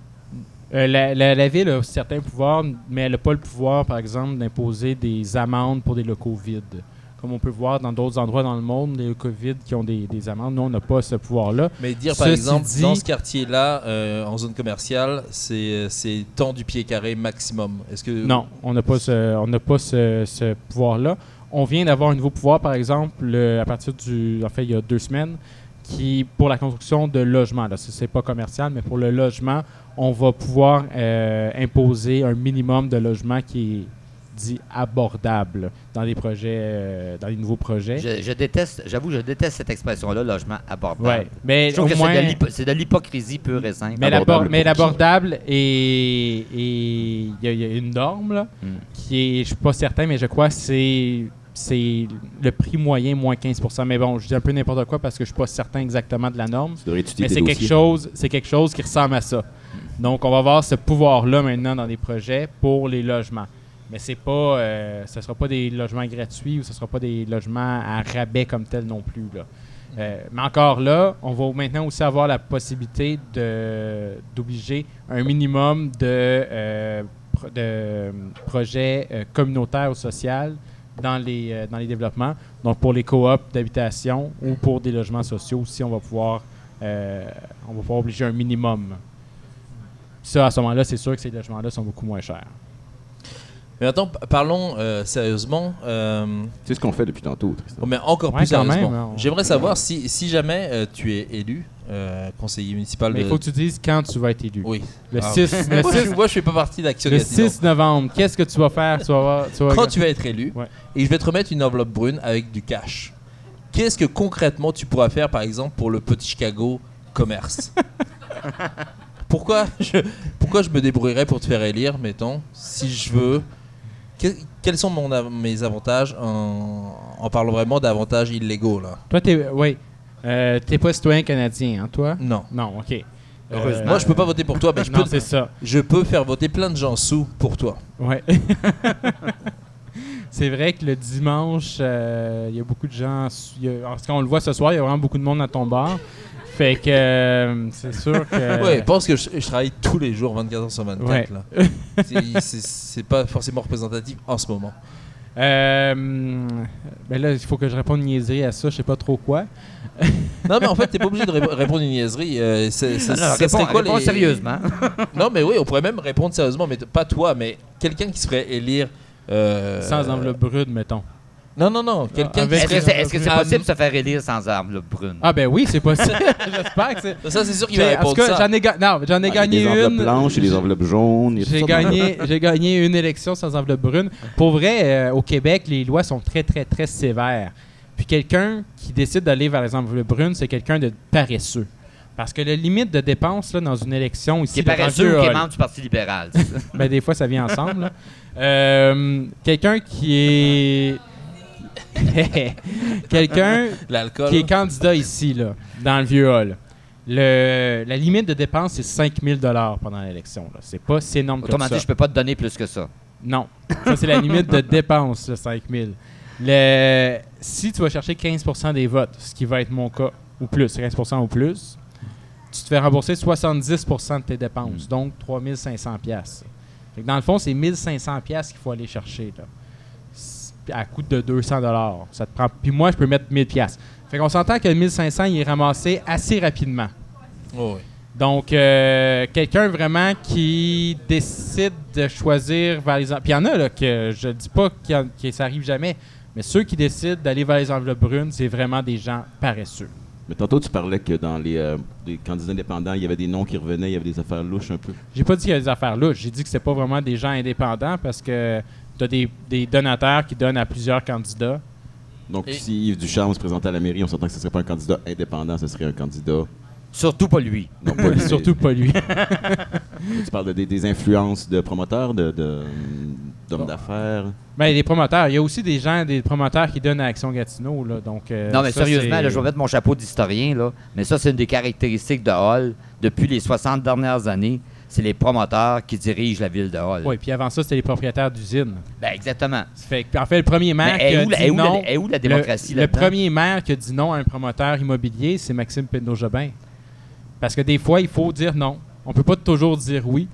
Euh, la, la- la ville a certains pouvoirs, mais elle n'a pas le pouvoir, par exemple, d'imposer des amendes pour des locaux vides. Comme on peut voir dans d'autres endroits dans le monde, les vides qui ont des, des amendes. Nous, on n'a pas ce pouvoir-là. Mais dire par exemple, dit- dans ce quartier-là, euh, en zone commerciale, c'est c'est tant du pied carré maximum. Est-ce que Non, on n'a pas ce, on n'a pas ce, ce pouvoir-là. On vient d'avoir un nouveau pouvoir, par exemple, le- à partir du, en fait, il y a deux semaines, qui pour la construction de logements. Là, c'est pas commercial, mais pour le logement, on va pouvoir euh, imposer un minimum de logement qui est dit abordable dans les projets, euh, dans les nouveaux projets. Je, je déteste, j'avoue, je déteste cette expression-là, logement abordable. Ouais, mais Je trouve au que moins, c'est de l'hypocrisie pure et simple. mais l'abordable est, est- il y, a- il y a une norme là, Mm. qui est, je suis pas certain, mais je crois que c'est c'est le prix moyen moins 15% Mais bon, je dis un peu n'importe quoi parce que je suis pas certain exactement de la norme. Mais c'est quelque dossiers. chose, c'est quelque chose qui ressemble à ça. Donc, on va avoir ce pouvoir-là maintenant dans les projets pour les logements. Mais c'est pas, euh, ce sera pas des logements gratuits ou ce sera pas des logements à rabais comme tel non plus là. Euh, mais encore là, on va maintenant aussi avoir la possibilité d'obliger un minimum de, euh, pro- de projets communautaires ou sociaux dans les, dans les développements. Donc pour les coops d'habitation ou pour des logements sociaux aussi, on va pouvoir on va pouvoir obliger un minimum. Ça, à ce moment-là, c'est sûr que ces logements-là sont beaucoup moins chers. Mais attends, parlons euh, sérieusement. euh, C'est ce qu'on fait depuis tantôt, Tristan. oh, mais encore Ouais, plus quand sérieusement. même, hein, on- J'aimerais savoir si, si jamais euh, tu es élu euh, conseiller municipal Mais de. il faut que tu dises quand tu vas être élu. Oui. Le, Ah. 6, le, moi, je, 6, moi, je fais pas partie d'Action le Gatineau. 6 novembre, qu'est-ce que tu vas faire? Tu vas voir- tu vas- Quand tu vas être élu, Ouais. et je vais te remettre une enveloppe brune avec du cash. Qu'est-ce que concrètement tu pourras faire, par exemple, pour le petit Chicago commerce? Pourquoi, je, pourquoi je me débrouillerais pour te faire élire, mettons, si je veux Que- Quels sont mon av- mes avantages en, en parlant vraiment d'avantages illégaux, là? Toi, t'es, oui. Euh, t'es pas citoyen canadien, hein, toi? Non. Non, OK. Heureusement. Moi, je peux pas voter pour toi, mais je non, peux, c'est ça. je peux faire voter plein de gens sous pour toi. Ouais. c'est vrai que le dimanche, euh, il y a beaucoup de gens. a- en tout cas, on le voit ce soir, il y a vraiment beaucoup de monde à ton bar. Fait que euh, c'est sûr que. Ouais, je pense que je, je travaille tous les jours 24 heures sur 24. Ouais. là. C'est- pas forcément représentatif en ce moment. Euh, ben là, il faut que je réponde une niaiserie à ça, je sais pas trop quoi. Non, mais en fait, t'es pas obligé de ré- répondre une niaiserie. euh, c'est- c'est- Non, non, ça réponds, serait quoi les- sérieusement. Non, mais oui, on pourrait même répondre sérieusement, mais t- pas toi, mais quelqu'un qui se ferait élire. euh, Sans enveloppe brune, mettons. Non, non, non. Quelqu'un Avec- qui Est-ce que serait. c'est est-ce que c'est Ah, possible de se faire élire sans arme brune? Ah ben oui, c'est possible. J'espère que c'est. Ça, c'est sûr qu'il va en tout cas, j'en ai, ga- non, j'en ai Ah, il y a gagné des enveloppes une. blanches et des enveloppes jaunes. J'ai gagné, j'ai gagné une élection sans enveloppe brune. Pour vrai, euh, au Québec, les lois sont très, très, très sévères. Puis quelqu'un qui décide d'aller vers les enveloppes brunes, c'est quelqu'un de paresseux. Parce que la limite de dépenses là, dans une élection ici, Qui est paresseux ou qui est membre du Parti libéral? ben, des fois, ça vient ensemble. là. Euh, quelqu'un qui est. quelqu'un qui est candidat ici, là, dans le vieux hall. Le, la limite de dépense, c'est 5000 pendant l'élection. C'est pas si énorme que Autrement ça. dit, je peux pas te donner plus que ça. Non. Ça, c'est la limite de dépense, le 5000. Le, si tu vas chercher 15% des votes, ce qui va être mon cas, ou plus, 15% ou plus, tu te fais rembourser 70% de tes dépenses, donc 3500 pièces. Dans le fond, c'est 1500 pièces qu'il faut aller chercher. Là. À coût de 200 Ça te prend. Puis moi, je peux mettre 1000 pièces. Fait qu'on s'entend que le 1500, il est ramassé assez rapidement. Oh, oui. Donc, euh, quelqu'un vraiment qui décide de choisir vers les... en- Puis il y en a, là, que je dis pas que ça arrive jamais, mais ceux qui décident d'aller vers les enveloppes brunes, c'est vraiment des gens paresseux. Mais tantôt, tu parlais que dans les, euh, les candidats indépendants, il y avait des noms qui revenaient, il y avait des affaires louches un peu. J'ai pas dit qu'il y a des affaires là. J'ai dit que c'est pas vraiment des gens indépendants parce que tu as des, des donateurs qui donnent à plusieurs candidats. Donc, Et- si Yves Ducharme se présentait à la mairie, on s'entend que ce serait pas un candidat indépendant, ce serait un candidat. Surtout pas lui. Non, pas lui. Surtout pas lui. Tu parles de, des, des influences de promoteurs, de, de- d'hommes d'affaires? Ben, les promoteurs. Il y a aussi des gens, des promoteurs qui donnent à Action Gatineau. Là, donc, euh, non, mais ça, sérieusement, là, je vais mettre mon chapeau d'historien, là, mais ça, c'est une des caractéristiques de Hall depuis les 60 dernières années. C'est les promoteurs qui dirigent la ville de Hall. Oui, puis avant ça, c'était les propriétaires d'usines. Ben, exactement. Fait en fait, le premier maire qui a où, la- dit est où la- non... est où la démocratie le premier maire qui a dit non à un promoteur immobilier, c'est Maxime Penneau-Jobin. Parce que des fois, il faut dire non. On peut pas toujours dire oui.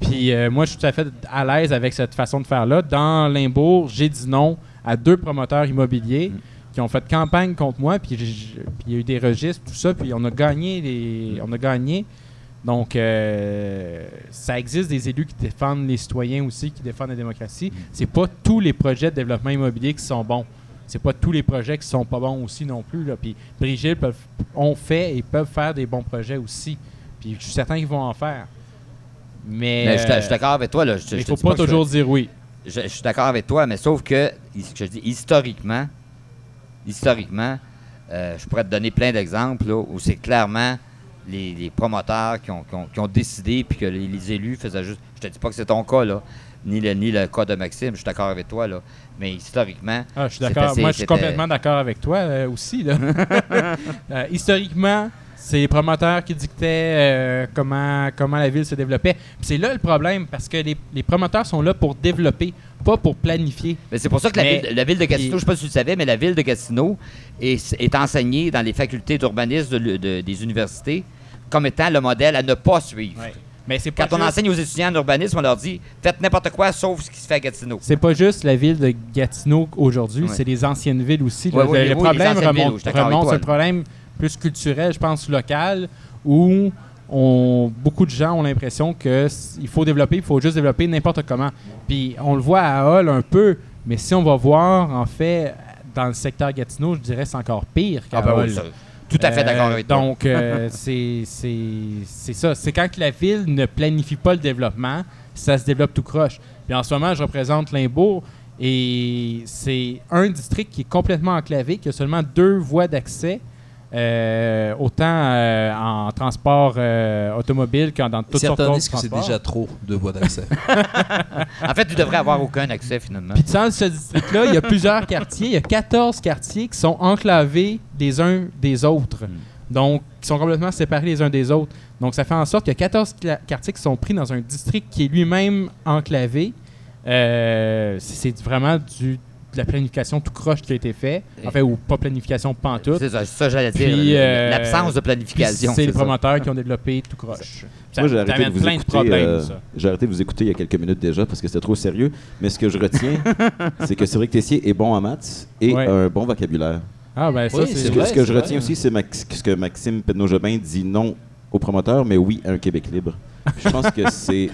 Puis euh, moi, je suis tout à fait à l'aise avec cette façon de faire-là. Dans Limbourg, j'ai dit non à deux promoteurs immobiliers Mm. qui ont fait campagne contre moi. Puis il y a eu des registres, tout ça. Puis on a gagné. Les, on a gagné. Donc, euh, ça existe des élus qui défendent les citoyens aussi, qui défendent la démocratie. C'est pas tous les projets de développement immobilier qui sont bons. C'est pas tous les projets qui sont pas bons aussi non plus. Là. Puis Brigitte peuvent, ont fait et peuvent faire des bons projets aussi. Puis je suis certain qu'ils vont en faire. Mais, Mais je suis- euh, d'accord avec toi. Là. Il te faut pas je- toujours dire oui. Je, je suis d'accord avec toi, mais sauf que, je dis, historiquement, historiquement, euh, je pourrais te donner plein d'exemples où c'est clairement les, les promoteurs qui ont, qui ont- qui ont décidé puis que les, les élus faisaient juste. Je te dis pas que c'est ton cas, là, ni le, ni le cas de Maxime, je suis d'accord avec toi, là, mais historiquement, Ah, je suis d'accord. c'est- Moi, je suis complètement d'accord avec toi euh, aussi. là. Euh, historiquement, c'est les promoteurs qui dictaient euh, comment, comment la ville se développait. C'est là le problème, parce que les, les promoteurs sont là pour développer, pas pour planifier. C'est pour ça que la, Mais- ville, la ville de Gatineau, je ne sais pas si tu le savais, mais la ville de Gatineau est, est enseignée dans les facultés d'urbanisme de l'u- de- des universités comme étant le modèle à ne pas suivre. Mais c'est Quand on juste- enseigne aux étudiants en urbanisme, on leur dit faites n'importe quoi sauf ce qui se fait à Gatineau. C'est pas juste la ville de Gatineau aujourd'hui, Ouais. c'est les anciennes villes aussi. Ouais, Le- problème remonte, remonte un problème plus culturel, je pense, local, où on, beaucoup de gens ont l'impression qu'il faut développer, il faut juste développer n'importe comment. Puis on le voit à Hall un peu, mais si on va voir, en fait, dans le secteur Gatineau, je dirais c'est encore pire qu'à Ah ben oui, Hall. ça- tout à fait Euh, d'accord avec toi. Donc, euh, c'est ça. C'est quand la ville ne planifie pas le développement, ça se développe tout croche. Puis en ce moment, je représente Limbourg et c'est un district qui est complètement enclavé, qui a seulement deux voies d'accès, euh, autant euh, en transport euh, automobile qu'en dans toutes sortes Certains d'autres disent que c'est déjà trop de voies d'accès. En fait, tu devrais avoir aucun accès finalement. Puis dans ce district-là, il y a plusieurs quartiers. Il y a 14 quartiers qui sont enclavés les uns des autres. Hmm. Donc, qui sont complètement séparés les uns des autres. Donc, ça fait en sorte qu'il y a 14 cla- quartiers qui sont pris dans un district qui est lui-même enclavé. Euh, c'est vraiment du, de la planification tout croche qui a été fait. Enfin, ou pas planification pantoute. C'est ça, ça j'allais dire. Euh, L'absence de planification. c'est les ça. promoteurs qui ont développé tout croche. Ça Moi, j'ai arrêté de vous plein écouter. euh, j'ai arrêté de vous écouter il y a quelques minutes déjà parce que c'était trop sérieux. Mais ce que je retiens, c'est que Cédric Tessier est bon en maths et Ouais. a un bon vocabulaire. Ah, ben ça, Oui, c'est Ce que, vrai, ce que je vrai. retiens aussi, c'est ce que Maxime Pedno-Jobin dit non au promoteur, mais oui à un Québec libre. Je pense que c'est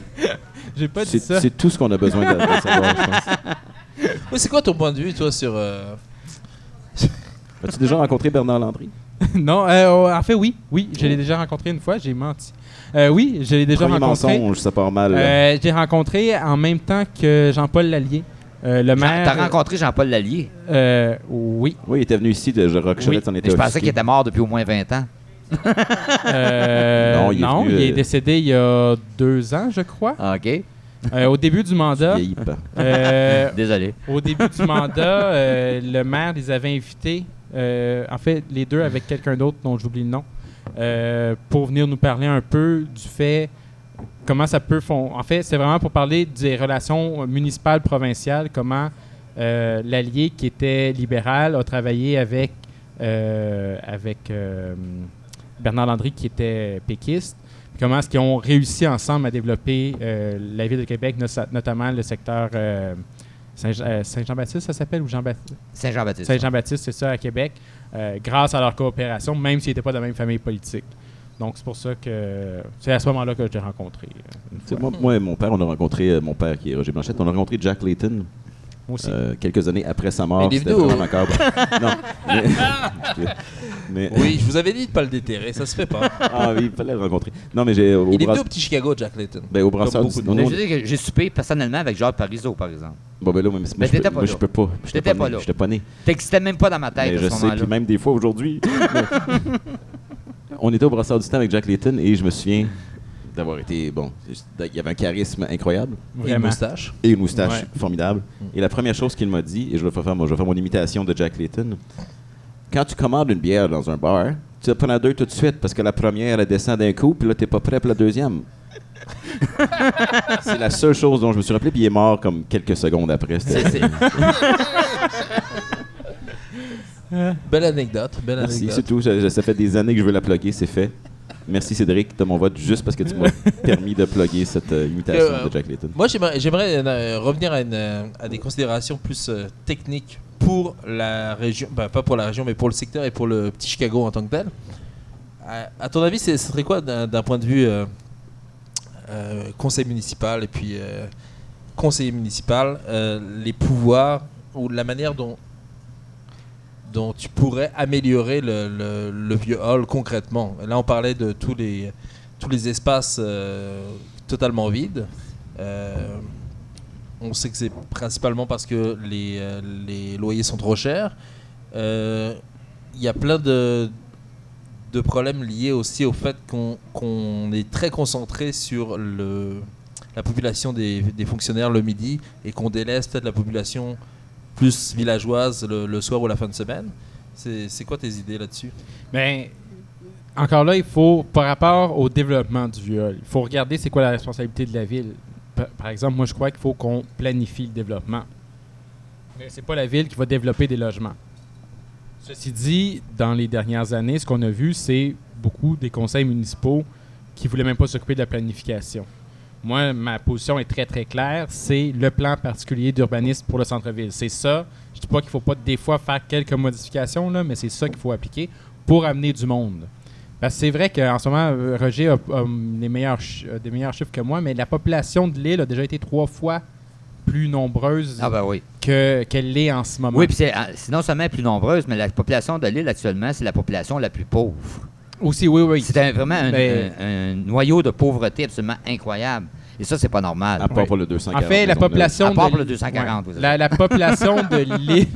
J'ai pas dit c'est ça. c'est tout ce qu'on a besoin de, de savoir. je pense. Oui, c'est quoi ton point de vue, toi, sur. euh, As-tu déjà rencontré Bernard Landry? non, euh, en fait, oui. Oui, je l'ai déjà rencontré une fois, j'ai menti. Euh, oui, je l'ai déjà Premier rencontré. mensonge, ça part mal. Euh, j'ai rencontré en même temps que Jean-Paul Lallier, euh, le Jean- maire. T'as rencontré Jean-Paul Lallier? Euh, oui. Oui, il était venu ici de Roquechouette, Oui, Mais je pensais officier. qu'il était mort depuis au moins 20 ans. Euh, Non, non, il il est euh, décédé il y a deux ans, je crois. Ah, OK. Euh, au début du mandat. Désolé. au début du mandat, le maire les avait invités, en fait, les deux avec quelqu'un d'autre dont j'oublie le nom, pour venir nous parler un peu du fait comment ça peut En fait, c'est vraiment pour parler des relations municipales provinciales, comment euh, l'allié qui était libéral a travaillé avec euh, avec euh, Bernard Landry qui était péquiste. Puis Comment est-ce qu'ils ont réussi ensemble à développer euh, la ville de Québec, no- notamment le secteur euh, euh, Saint-Jean-Baptiste, ça s'appelle, ou Jean-Baptiste? Saint-Jean-Baptiste. Saint-Jean-Baptiste, c'est ça, à Québec, euh, grâce à leur coopération, même s'ils n'étaient pas de la même famille politique. Donc, c'est pour ça que c'est à ce moment-là que je l'ai rencontré. Moi, moi et mon père, on a rencontré, mon père qui est Roger Blanchette, on a rencontré Jack Layton Moi aussi. euh, quelques années après sa Mais mort. non. Mais, mais- Oui, je vous avais dit de pas le déterrer, ça se fait pas. ah oui, il fallait le rencontrer. Non, mais j'ai au, Il est au petit Chicago, Jack Layton. ben, au brasseur du non, Mais non, je veux dire que j'ai soupé personnellement avec Jacques Parizeau, par exemple. Bon, ben là, moi, Mais je, peux, pas moi, je peux pas. Pas, là. J'étais pas né. T'existais même pas dans ma tête Mais à je ce sais, puis même des fois aujourd'hui. mais- on était au brasseur du temps avec Jack Layton et je me souviens d'avoir été. Bon, il y avait un charisme incroyable Et une moustache. et une moustache Ouais. formidable. Et la première chose qu'il m'a dit, et je vais faire, moi, je vais faire mon imitation de Jack Layton quand tu commandes une bière dans un bar, tu vas prendre deux tout de suite parce que la première, elle descend d'un coup, puis là, t'es pas prêt pour la deuxième. c'est la seule chose dont je me suis rappelé, puis il est mort comme quelques secondes après. Belle anecdote, belle Merci, anecdote. c'est tout. Je- ça fait des années que je veux la plugger, c'est fait. Merci Cédric de mon vote juste parce que tu m'as permis de plugger cette euh, imitation Euh, de Jack Layton. Moi, j'aimerais, euh, revenir à, une, euh, à des considérations plus techniques pour la région, bah, pas pour la région, mais pour le secteur et pour le petit Chicago en tant que tel. À, à ton avis, ce serait quoi d'un, point de vue conseil municipal et puis conseiller municipal, les pouvoirs ou la manière dont dont tu pourrais améliorer le, vieux hall concrètement. Là, on parlait de tous les, tous les espaces euh, totalement vides. Euh, on sait que c'est principalement parce que les, euh, les loyers sont trop chers. Il y a plein de, de problèmes liés aussi au fait qu'on qu'on est très concentré sur le, la population des, des fonctionnaires le midi et qu'on délaisse peut-être la population plus villageoise le, soir ou la fin de semaine. C'est quoi tes idées là-dessus? Ben, encore là, il faut, par rapport au développement du viol, il faut regarder c'est quoi la responsabilité de la ville. Par, par exemple, moi, je crois qu'il faut qu'on planifie le développement. Mais c'est pas la ville qui va développer des logements. Ceci dit, dans les dernières années, ce qu'on a vu, c'est beaucoup des conseils municipaux qui voulaient même pas s'occuper de la planification. Moi, ma position est très très claire. C'est le plan particulier d'urbanisme pour le centre-ville. C'est ça. Je dis pas qu'il faut pas des fois faire quelques modifications, là, mais c'est ça qu'il faut appliquer pour amener du monde. Parce que c'est vrai qu'en ce moment, euh, Roger a, a les meilleurs a des meilleurs chiffres que moi, mais la population de l'île a déjà été trois fois plus nombreuse Ah ben oui. que- qu'elle l'est en ce moment. Oui, puis c'est ah, c'est non seulement plus nombreuse, mais la population de l'île actuellement, c'est la population la plus pauvre. Aussi, oui, oui. C'est un- vraiment un, un- un noyau de pauvreté absolument incroyable. Et ça, c'est pas normal. À part pour le 240. En fait, la population À part de pour le l'île- 240, ouais. vous la, avez- la population de l'île,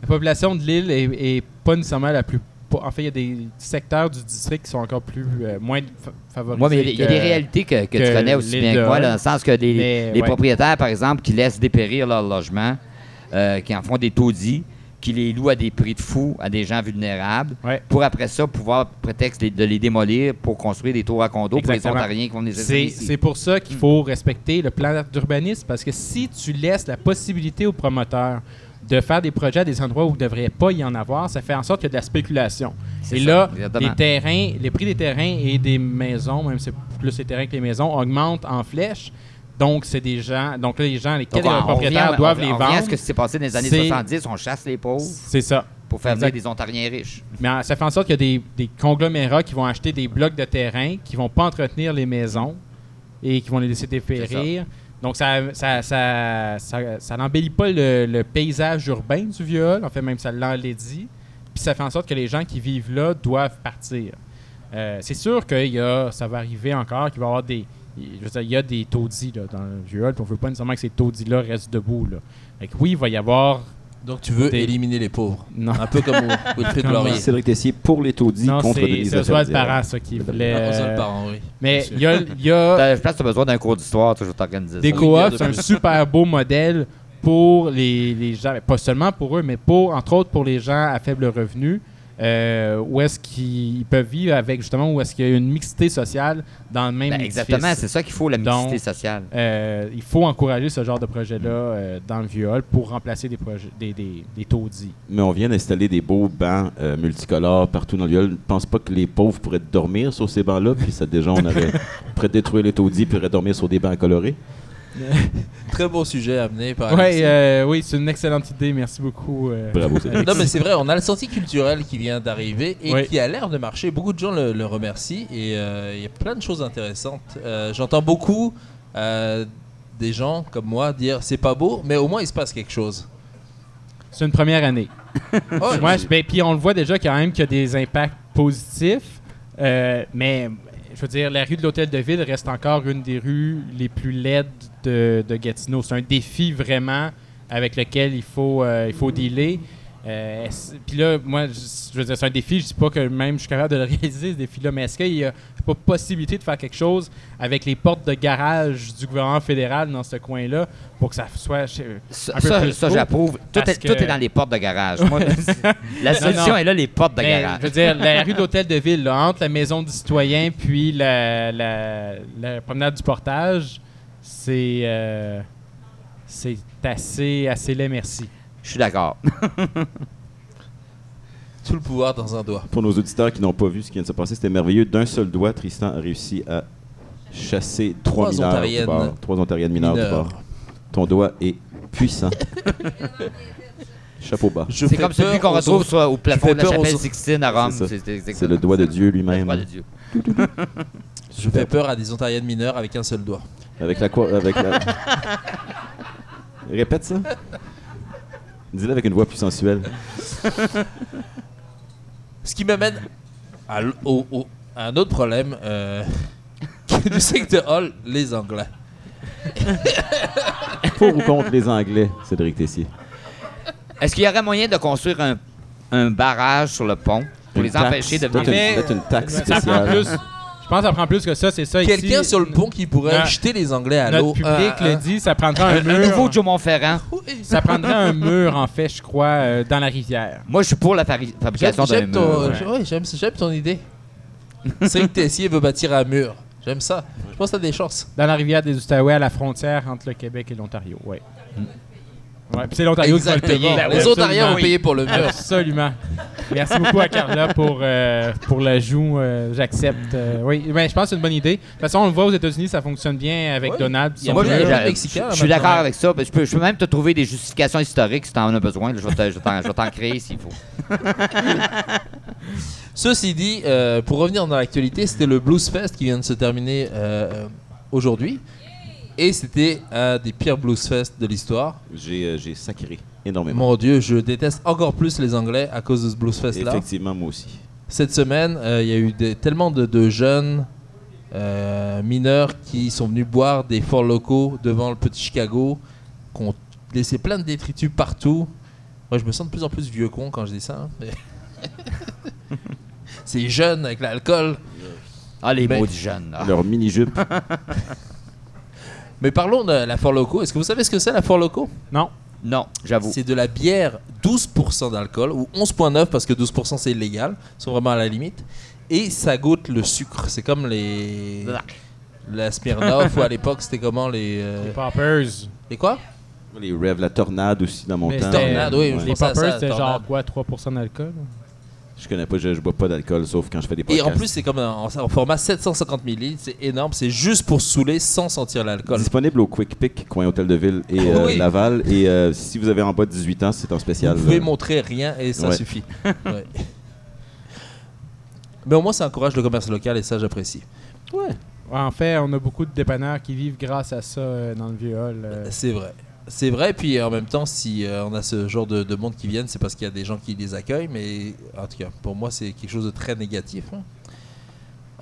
la population de l'île est, est pas nécessairement la plus. En fait, il y a des secteurs du district qui sont encore plus euh, moins fa- favorisés. Oui, mais il y a- il y a des réalités que, que tu connais aussi bien de que moi, dans le sens que les, Mais, les ouais. propriétaires, par exemple, qui laissent dépérir leur logement, euh, qui en font des taudis, qui les louent à des prix de fou à des gens vulnérables, Ouais. pour après ça pouvoir, prétexte de, les démolir pour construire des tours à condos pour les Exactement. Ontariens qui vont les C'est pour ça qu'il faut respecter le plan d'urbanisme parce que si tu laisses la possibilité aux promoteurs de faire des projets à des endroits où il ne devrait pas y en avoir, ça fait en sorte qu'il y a de la spéculation. Et ça, là, exactement. les terrains, les prix des terrains et des maisons, même si c'est plus les terrains que les maisons, augmentent en flèche. Donc, c'est des gens. Donc, là, les gens, Donc, les on- propriétaires doivent on- les on vendre. ce que s'est passé dans les années C'est- 70, on chasse les pauvres C'est ça. pour faire venir des Ontariens riches. Mais ça fait en sorte qu'il y a des, des conglomérats qui vont acheter des blocs de terrain, qui vont pas entretenir les maisons et qui vont les laisser dépérir. Donc, ça ça, ça, ça, ça n'embellit pas le, le paysage urbain du viol. En fait, même ça l'enlaidit. Puis ça fait en sorte que les gens qui vivent là doivent partir. Euh, c'est sûr que y a, ça va arriver encore, qu'il va y avoir des. Je veux dire, il y a des taudis là, dans le viol, puis on veut pas nécessairement que ces taudis-là restent debout. Là. Fait que oui, il va y avoir. Donc tu veux Des- éliminer les pauvres. Non. Un peu comme au Wilfrid Laurier. Cédric Tessier pour les taudis Non, contre c'est Denise c'est Oswald Laferrière. Parent, ça, qui voulait. Le euh, parent, oui. Mais il y a, il y a T'as- Je pense que tu as besoin d'un cours d'histoire, vais t'organiser des coops, c'est un super beau modèle pour les, les gens, pas seulement pour eux, mais pour, entre autres, pour les gens à faible revenu, euh, où est-ce qu'ils peuvent vivre avec, justement, où est-ce qu'il y a une mixité sociale dans le même Ben, exactement, c'est ça qu'il faut, la mixité Donc, sociale. Euh, il faut encourager ce genre de projet-là euh, dans le viol pour remplacer des, projets, des, des, des taudis. Mais on vient d'installer des beaux bancs euh, multicolores partout dans le viol. Je pense pas que les pauvres pourraient dormir sur ces bancs-là, puis ça déjà on aurait prêt de détruire les taudis puis pourraient dormir sur des bancs colorés. Très beau sujet amené par Ouais, euh, oui, c'est une excellente idée. Merci beaucoup. euh. Bravo, Cédric. Non mais c'est vrai, on a le sortie culturel qui vient d'arriver et Oui. qui a l'air de marcher. Beaucoup de gens le, le remercient et euh, il y a plein de choses intéressantes. Euh, J'entends beaucoup euh, des gens comme moi dire c'est pas beau, mais au moins il se passe quelque chose. C'est une première année. Ouais, je- ben, puis on le voit déjà quand même qu'il y a des impacts positifs. Euh, mais je veux dire, la rue de l'Hôtel de Ville reste encore une des rues les plus laides de, de Gatineau. C'est un défi vraiment avec lequel il faut, euh, il faut dealer. Euh, Puis là, moi, je, je veux dire, c'est un défi. Je dis pas que même je suis capable de le réaliser, ce défi-là, mais est-ce qu'il y a pas possibilité de faire quelque chose avec les portes de garage du gouvernement fédéral dans ce coin-là pour que ça soit. Ça, un peu ça, plus ça, beau, j'approuve. Tout, est, tout que- est dans les portes de garage. Moi, la solution non. est là, les portes de Mais, garage. je veux dire, la rue de l'Hôtel de Ville, là, entre la maison du citoyen puis la, la- la promenade du portage, c'est euh, c'est assez, assez laid, merci. Je suis d'accord. tout le pouvoir dans un doigt. Pour nos auditeurs qui n'ont pas vu ce qui vient de se passer, c'était merveilleux. D'un seul doigt, Tristan a réussi à chasser trois, Trois mineurs du Ontariennes. bord. Trois ontariennes mineures du bord. Ton doigt est puissant. Chapeau bas. C'est fais comme celui peur qu'on retrouve sur- au plafond de la chapelle. Sixtine à Rome. C'est le doigt de Dieu lui-même. Je fais peur à des ontariennes mineures avec un seul doigt. Avec la quoi avec la... Répète ça. Dis-le avec une voix plus sensuelle. Ce qui m'amène à, l- au- au- à un autre problème euh, du secteur Hall, les Anglais. Pour ou contre les Anglais, Cédric Tessier? Est-ce qu'il y aurait moyen de construire un, un barrage sur le pont pour Une les taxe. empêcher de Peut-être venir? une, peut-être une taxe Ça prend spéciale. plus. Je pense que ça prend plus que ça, c'est ça. Quelqu'un sur le pont qui pourrait Non. jeter les Anglais à l'eau. Notre public Ah, le ah. dit, ça prendrait un Un, un nouveau mur. Joe Montferrand. Ça prendrait un mur, en fait, je crois, euh, dans la rivière. Moi, je suis pour la fabrication d'un j'aime ton, mur. ouais. ouais, j'aime- ton idée. Cédric Tessier veut bâtir un mur. J'aime ça. Je pense que t'as des chances. Dans la rivière des Outaouais, à la frontière entre le Québec et l'Ontario, oui. Ouais, puis c'est l'Ontario qui va le payer. Exactement. Oui, les Ontariens vont payer pour le mur. Absolument. Merci beaucoup à Carla pour, euh, pour l'ajout. euh, J'accepte. Euh, oui, ben, je pense que c'est une bonne idée. De toute façon, on le voit aux États-Unis, ça fonctionne bien avec Ouais. Donald. Moi, je, suis d'accord avec ça. Je peux, je peux même te trouver des justifications historiques si tu en as besoin. Je vais t'en- je vais t'en créer s'il faut. Ceci dit, euh, pour revenir dans l'actualité, c'était le Blues Fest qui vient de se terminer euh, aujourd'hui. Et c'était un des pires Blues Fest de l'histoire. J'ai euh, j'ai sacré énormément. Mon Dieu, je déteste encore plus les Anglais à cause de ce Blues Fest là. Effectivement, moi aussi. Cette semaine, euh, il y a eu des- tellement de, de jeunes euh, mineurs qui sont venus boire des forts locaux devant le petit Chicago, qui ont laissé plein de détritus partout. Moi, je me sens de plus en plus vieux con quand je dis ça. hein, mais- C'est jeune avec l'alcool. Ah, les Ben- maudits jeunes. Leur mini-jupe. Mais parlons de la Fort Loco. Est-ce que vous savez ce que c'est la Fort Loco Non. Non, j'avoue. C'est de la bière 12% d'alcool, ou 11,9% parce que 12% c'est illégal. Ils sont vraiment à la limite. Et ça goûte le sucre. C'est comme les. La Smirnoff, ou à l'époque c'était comment les. euh, Les Poppers. Les quoi? Les Rev, la tornade aussi dans mon Mais temps. c'était- Tornade, oui, je Les poppers, c'était genre quoi, 3% d'alcool? Je connais pas, je, je bois pas d'alcool sauf quand je fais des Et podcasts. en plus, c'est comme en, en format 750 ml, c'est énorme, c'est juste pour saouler sans sentir l'alcool. Disponible au Quick Pick, coin Hôtel de Ville et euh, Oui. Laval. Et euh, si vous avez en bas de 18 ans, c'est en spécial. Vous pouvez euh, montrer rien et ça Ouais. suffit. Ouais. Mais au moins, ça encourage le commerce local et ça, j'apprécie. Ouais, En fait, on a beaucoup de dépanneurs qui vivent grâce à ça euh, dans le vieux hall. euh. C'est vrai. C'est vrai, puis en même temps, si euh, on a ce genre de, de monde qui viennent, c'est parce qu'il y a des gens qui les accueillent, mais en tout cas, pour moi, c'est quelque chose de très négatif. hein.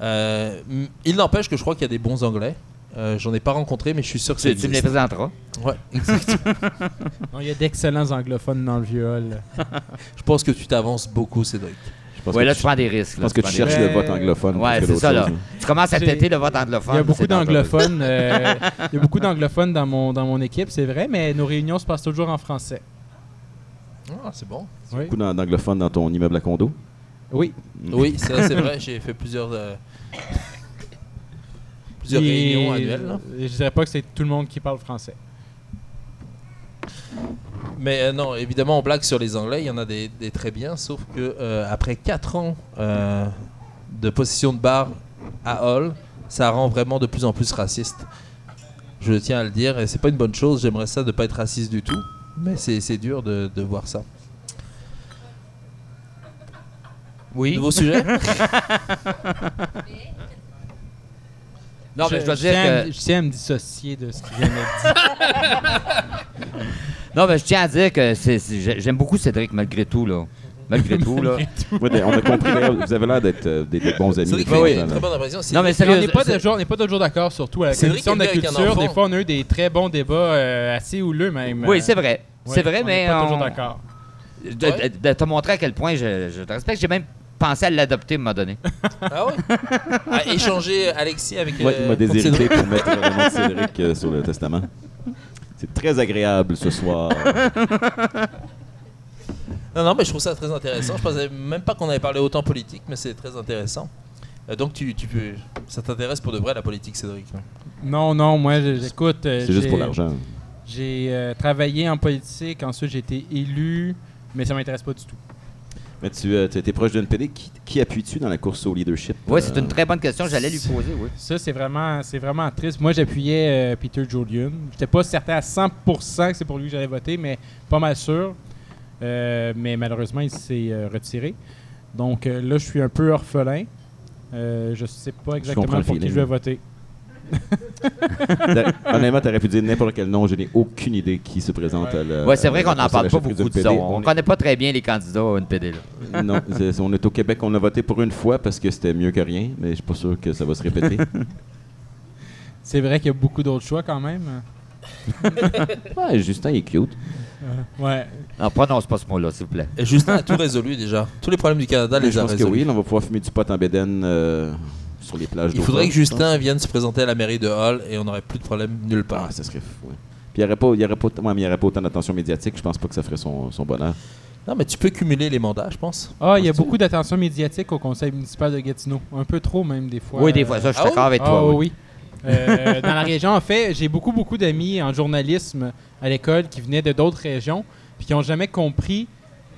Euh, m- il n'empêche que je crois qu'il y a des bons Anglais. Euh, J'en ai pas rencontré, mais je suis sûr que ça Tu, tu me les présenteras. Ouais, exactement. Non, il y a d'excellents anglophones dans le vieux hall. je pense que tu t'avances beaucoup, Cédric. Ouais, que là, tu- prends des risques. je pense que tu cherches Mais- le vote anglophone. Ouais, c'est ça, là. Tu commences à têter le vote anglophone. Il y a beaucoup d'anglophones. euh, il y a beaucoup d'anglophones dans mon, dans mon équipe, c'est vrai, mais nos réunions se passent toujours en français. Ah, c'est bon. Oui. Beaucoup d'an- d'anglophones dans ton immeuble à condo? Oui. Oui, ça, c'est vrai. J'ai fait plusieurs, euh, plusieurs Et- réunions annuelles. là. Je dirais pas que c'est tout le monde qui parle français. Mais euh, non, évidemment, on blague sur les Anglais. Il y en a des, des très bien, sauf que euh, après 4 ans euh, de possession de bar à Hall, ça rend vraiment de plus en plus raciste. Je tiens à le dire, et c'est pas une bonne chose. J'aimerais ça de pas être raciste du tout, mais c'est dur de, de voir ça. Oui. Nouveau sujet Non, mais je dois dire tiens à que. me- je tiens à me dissocier de ce qui vient d'être dit. Non, mais je tiens à dire que c'est- c'est- j'ai- j'aime beaucoup Cédric, malgré tout, là. Malgré tout, là. Ouais, ben, on a compris, d'ailleurs, vous avez l'air d'être euh, des, des bons amis. Cédric fait oui. une longtemps, très là. bonne impression. C'est- Non, mais on n'est pas, c'est- toujours- on n'est pas toujours d'accord, surtout à la Cédric commission de la culture. Des fois, on a eu des très bons débats euh, assez houleux, même. Oui, Euh, c'est vrai. ouais, c'est vrai, on mais. n'est pas on- toujours d'accord. De, de- de te montrer à quel point je, je te respecte. J'ai même pensé à l'adopter à un moment donné. Ah ouais? À échanger Alexis avec. Ouais, il euh, m'a contre déshérité Cédric. pour mettre le nom de Cédric euh, sur le testament. C'est très agréable ce soir. Non, non, mais je trouve ça très intéressant. Je pensais même pas qu'on avait parlé autant politique, mais c'est très intéressant. Euh, donc, tu, tu peux, ça t'intéresse pour de vrai la politique, Cédric Non, non, moi, je- j'écoute. euh, C'est juste j'ai- pour l'argent. J'ai euh, travaillé en politique, ensuite j'ai été élu, mais ça m'intéresse pas du tout. Mais tu euh, étais proche d'une PD. Qui, qui appuies-tu dans la course au leadership? Oui, euh, c'est une très bonne question. J'allais lui poser, oui. Ça, c'est vraiment, c'est vraiment triste. Moi, j'appuyais euh, Peter Julian. J'étais pas certain à 100% que c'est pour lui que j'allais voter, mais pas mal sûr. Euh, mais malheureusement, il s'est euh, retiré. Donc euh, là, je suis un peu orphelin. Euh, je sais pas exactement pour qui je vais voter. T'as- Honnêtement, t'aurais pu dire n'importe quel nom. Je n'ai aucune idée qui se présente à la. Oui, c'est vrai qu'on n'en parle pas beaucoup de ça. PD. On ne connaît pas très bien les candidats à NPD. Là. Non, on est au Québec. On a voté pour une fois parce que c'était mieux que rien, mais je suis pas sûr que ça va se répéter. C'est vrai qu'il y a beaucoup d'autres choix quand même. ouais, Justin il est cute. Euh, ouais. Non, prononce pas ce mot-là, s'il vous plaît. Et Justin a tout résolu déjà. Tous les problèmes du Canada Mais les je a pense que résolus. oui, on va pouvoir fumer du pot en bédaine euh, sur les plages Il faudrait que Justin vienne se présenter à la mairie de Hall et on n'aurait plus de problème nulle part. Ah, ça serait fou. ouais. Puis il n'y aurait, pas- il y aurait, pas- ouais, mais il y aurait pas autant d'attention médiatique. Je pense pas que ça ferait son, son bonheur. Non, mais tu peux cumuler les mandats, je pense. Ah, il y a beaucoup d'attention médiatique au conseil municipal de Gatineau. Un peu trop même des fois. Oui, des fois, ça, je suis Ah d'accord avec Ah toi. oui, oui. oui. Euh, dans la région, en fait, j'ai beaucoup, beaucoup d'amis en journalisme à l'école qui venaient de d'autres régions puis qui n'ont jamais compris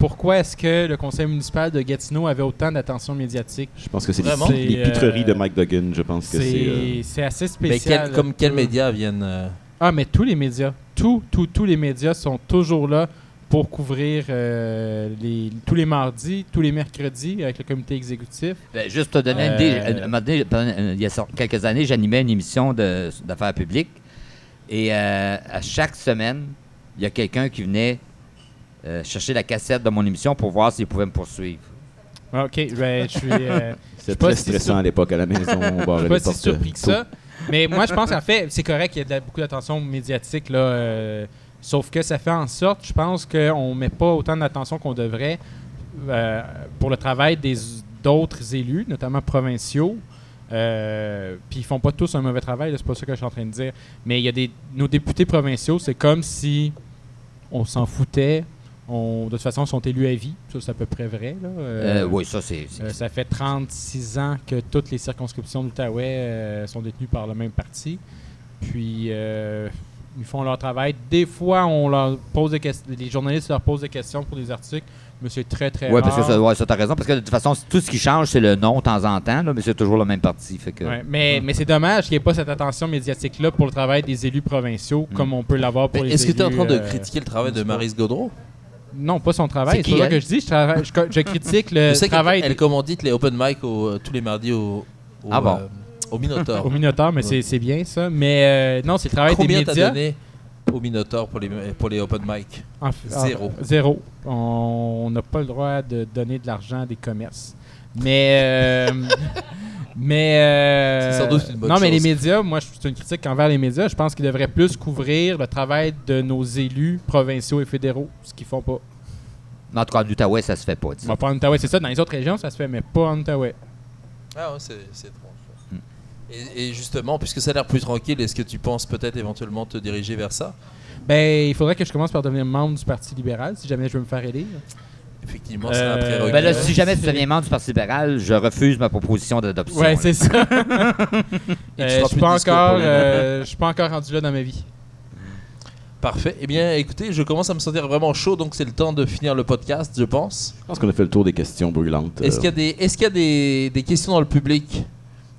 pourquoi est-ce que le conseil municipal de Gatineau avait autant d'attention médiatique? Je pense que c'est Vraiment? les, les C'est, pitreries euh, de Mike Duggan. Je pense que c'est. euh, C'est c'est assez Mais spécial. quel- comme quels Euh, médias viennent. euh, Ah, mais tous les médias. Tous, tous, tous les médias sont toujours là pour couvrir euh, les, tous les mardis, tous les mercredis avec le comité exécutif. Ben, juste te donner une Euh, idée, euh, il y a quelques années, j'animais une émission d'affaires publiques. Et euh, à chaque semaine, il y a quelqu'un qui venait euh, chercher la cassette de mon émission pour voir s'il pouvait me poursuivre. OK, ben, je suis... euh, C'était pas très si stressant sur- à l'époque à la maison. On Je suis pas si surpris que ça. Mais moi, je pense qu'en fait, c'est correct qu'il y a de la- beaucoup d'attention médiatique. Là, euh, sauf que ça fait en sorte, je pense, qu'on ne met pas autant d'attention qu'on devrait euh, pour le travail des d'autres élus, notamment provinciaux. Euh, Puis ils font pas tous un mauvais travail, c'est pas ça que je suis en train de dire. Mais il y a des nos députés provinciaux, c'est comme si on s'en foutait. On, de toute façon, ils sont élus à vie. Ça, c'est à peu près vrai. Là. Euh, Euh, oui, ça, c'est. euh, ça fait 36 ans que toutes les circonscriptions de l'Outaouais euh, sont détenues par le même parti. Puis, euh, ils font leur travail. Des fois, on leur pose des questions, les journalistes leur posent des questions pour des articles, mais c'est très très Ouais, rare. parce que ça, ouais, ça t'as raison. Parce que de toute façon, tout ce qui change, c'est le nom de temps en temps, là, mais c'est toujours le même parti. Fait que... Ouais, mais mais c'est dommage qu'il n'y ait pas cette attention médiatique-là pour le travail des élus provinciaux, Mm. comme on peut l'avoir pour Mais les Est-ce que tu es en élus, train de euh, critiquer le travail de. Marise Gaudreau? Non, pas son travail. C'est ça elle? que je dis. Je, travaille- je, je critique le Je travail elle des- commandite les open mic au- euh, tous les mardis au, au, Ah bon? euh, au Minotaur. au Minotaur, mais c'est- c'est bien ça. Mais euh, non, c'est le travail Combien des t'as médias. donné au Minotaur pour les, pour les open mic? En f- en- Zéro. zéro. On n'a pas le droit de donner de l'argent à des commerces. Mais. euh, mais. euh, C'est sans doute une bonne Non, mais les médias, moi, c'est une critique envers les médias. Je pense qu'ils devraient plus couvrir le travail de nos élus provinciaux et fédéraux, ce qu'ils font pas. En tout cas, en Outaouais, ça se fait pas. Bon, pas en Outaouais, c'est ça. Dans les autres régions, ça se fait, mais pas en Outaouais. Ah ouais, c'est c'est étrange. Et, et justement, puisque ça a l'air plus tranquille, est-ce que tu penses peut-être éventuellement te diriger vers ça? Ben, il faudrait que je commence par devenir membre du Parti libéral si jamais je veux me faire élire. Effectivement, c'est un Euh, prérequis. Ben là, Euh, si jamais tu deviens membre du Parti libéral, je refuse ma proposition d'adoption. Ouais, c'est ça. Et tu Euh, je suis plus pas de discours encore, pour les- euh, je suis pas encore rendu là dans ma vie. Parfait. Eh bien, écoutez, je commence à me sentir vraiment chaud, donc c'est le temps de finir le podcast, je pense. Je pense qu'on a fait le tour des questions brûlantes. Est-ce Euh, qu'il y a, des, est-ce qu'il y a des, des questions dans le public?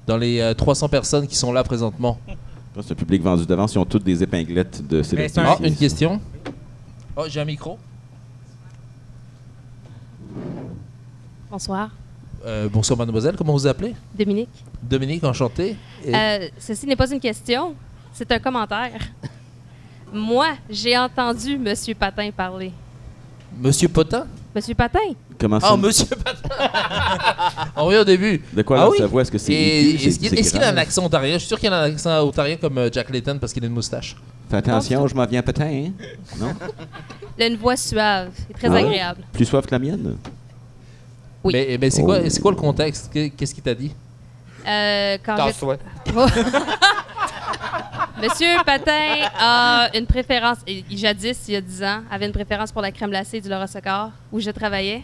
Dans les euh, 300 personnes qui sont là présentement je pense que C'est un public vendu d'avance. Ils ont toutes des épinglettes de c'est un- Ah, une question Oh, j'ai un micro. Bonsoir, Euh, bonsoir, mademoiselle. Comment vous vous appelez? Dominique. Dominique, enchanté. Et- Euh, ceci n'est pas une question, c'est un commentaire. Moi, j'ai entendu Monsieur Patin parler. Monsieur Potin? Monsieur Patin? Comment ça? Ah, monsieur Patin On revient au début. De quoi Ah oui? sa voix Est-ce que c'est Et aigu, est-ce c'est- qu'il c'est est-ce qu'il a un grave? accent ontarien? Je suis sûr qu'il a un accent ontarien comme euh, Jack Layton parce qu'il a une moustache. Fais attention, je m'en viens peut-être. Hein? Non? Il a une voix suave et très Ah. agréable. Plus soif que la mienne? Oui. Mais, mais c'est Oh. quoi, c'est quoi le contexte? Que- Qu'est-ce qu'il t'a dit? Euh, quand Tasse-toi. Monsieur Patin a une préférence, et jadis, il y a 10 ans, avait une préférence pour la crème glacée du Laura Socor, où je travaillais.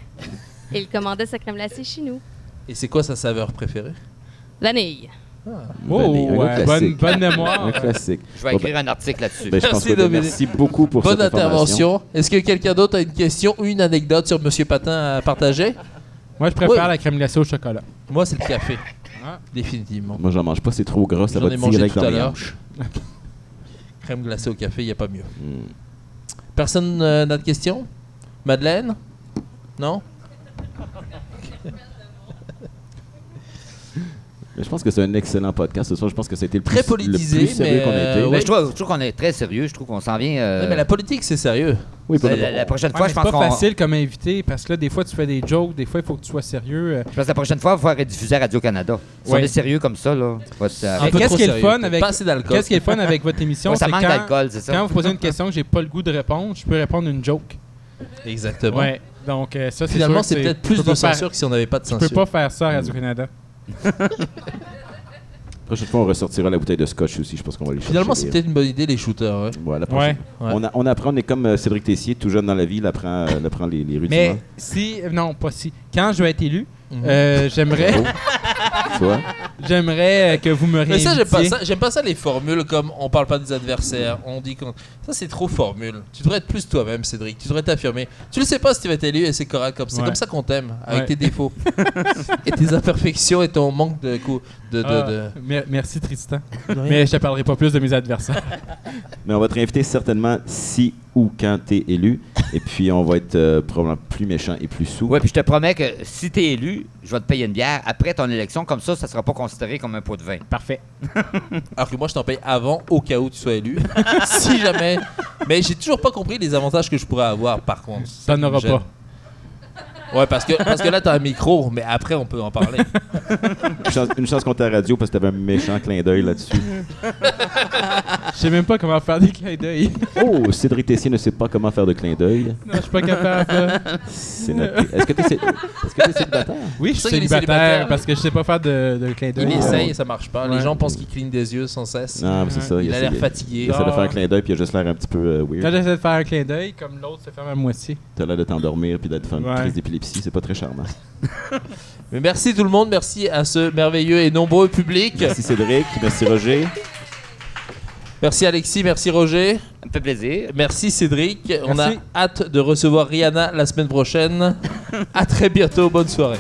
Et il commandait sa crème glacée chez nous. Et c'est quoi sa saveur préférée? Vanille. Oh, gars ouais, bonne, mémoire. Un classique. Je vais écrire un article là-dessus. Ben, je pense Merci, que merci beaucoup pour Bonne cette intervention. Est-ce que quelqu'un d'autre a une question ou une anecdote sur Monsieur Patin à partager? Moi, je préfère Oui. la crème glacée au chocolat. Moi, c'est le café. Ah. Définitivement. Moi, j'en mange pas, c'est trop gras, ça J'en va ai mangé direct tout dans à l'heure. hanches. Crème glacée au café, il n'y a pas mieux. Hmm. Personne euh, n'a de questions? Madeleine? Non? Mais je pense que c'est un excellent podcast ce soir. Je pense que ça a été le plus, Très politisé, le plus sérieux mais, qu'on a été. euh, Mais ouais. je trouve, qu'on est très sérieux. Je trouve qu'on s'en vient. euh, Ouais, Mais la politique, c'est sérieux. Oui, pas la, la- la prochaine Ouais, fois, mais je c'est pense pas qu'on. facile comme invité parce que là, des fois, tu fais des jokes, des fois, il faut que tu sois sérieux. euh. Je pense que la prochaine fois, il va falloir rediffuser à Radio-Canada. Si Ouais. on est sérieux comme ça, là. qu'est-ce qui est le fun avec- Pas assez d'alcool. Qu'est-ce qui est le fun avec votre émission? Ouais, ça c'est manque quand, d'alcool, c'est ça. quand vous posez une question que j'ai pas le goût de répondre, je peux répondre une joke. Exactement. Ouais. Donc, euh, ça, c'est Finalement, c'est peut-être plus de pas faire- censure que si on n'avait pas de censure. peux pas faire ça à Radio-Canada. La prochaine fois, on ressortira la bouteille de scotch aussi. Je pense qu'on va les chercher. Finalement, c'est peut-être une bonne idée, les shooters. ouais. Ouais, la prochaine. Ouais. On, a- on apprend, on est comme euh, Cédric Tessier, tout jeune dans la vie, il apprend, euh, il apprend les, les rudiments. Mais si, non, pas si. Quand je vais être élu, Mhm. euh, j'aimerais, Oh. Tu vois? J'aimerais euh, que vous me Mais ça, j'aime pas réinvitiez. ça. J'aime pas ça les formules comme on parle pas des adversaires, on dit qu'on. Ça, c'est trop formule. Tu devrais être plus toi-même, Cédric. Tu devrais t'affirmer. Tu le sais pas si tu vas être élu et c'est correct comme c'est Ouais. comme ça qu'on t'aime, avec Ouais. tes défauts et tes imperfections et ton manque de coup de. de, Ah, de- mer- Merci Tristan. Mais je te parlerai pas plus de mes adversaires. Mais on va te réinviter certainement si ou quand tu es élu. Et puis, on va être euh, probablement plus méchant et plus sous. Ouais, puis je te promets que si t'es élu, je vais te payer une bière après ton élection. Comme ça, ça sera pas considéré comme un pot de vin. Parfait. Alors que moi, je t'en paye avant, au cas où tu sois élu. si jamais. Mais j'ai toujours pas compris les avantages que je pourrais avoir, par contre. Ça n'aura pas. Ouais, parce que, parce que là, t'as un micro, mais après, on peut en parler. Une chance, une chance qu'on t'a radio parce que t'avais un méchant clin d'œil là-dessus. Je sais même pas comment faire des clins d'œil. Oh, Cédric Tessier ne sait pas comment faire de clin d'œil. Non, je suis pas capable. C'est noté. Est-ce que tu es, est-ce que t'es célibataire? Oui, je suis est célibataire célibataire. parce que je sais pas faire de, de clin d'œil. Il essaye et ça marche pas. Les gens pensent qu'il cligne des yeux sans cesse. Non, mais c'est ça. Il a l'air fatigué. Il essaie de Ah. faire un clin d'œil puis il a juste l'air un petit peu euh, Quand weird. j'essaie de faire un clin d'œil, comme l'autre se ferme à moitié. T'as l'air de t'endormir puis d'être faire une Ouais. crise d'épilepsie. C'est pas très charmant. Mais merci tout le monde, merci à ce merveilleux et nombreux public. Merci Cédric, merci Roger. Merci Alexis, merci Roger, Ça me fait plaisir. merci Cédric. On a hâte de recevoir Rihanna la semaine prochaine. à très bientôt, bonne soirée.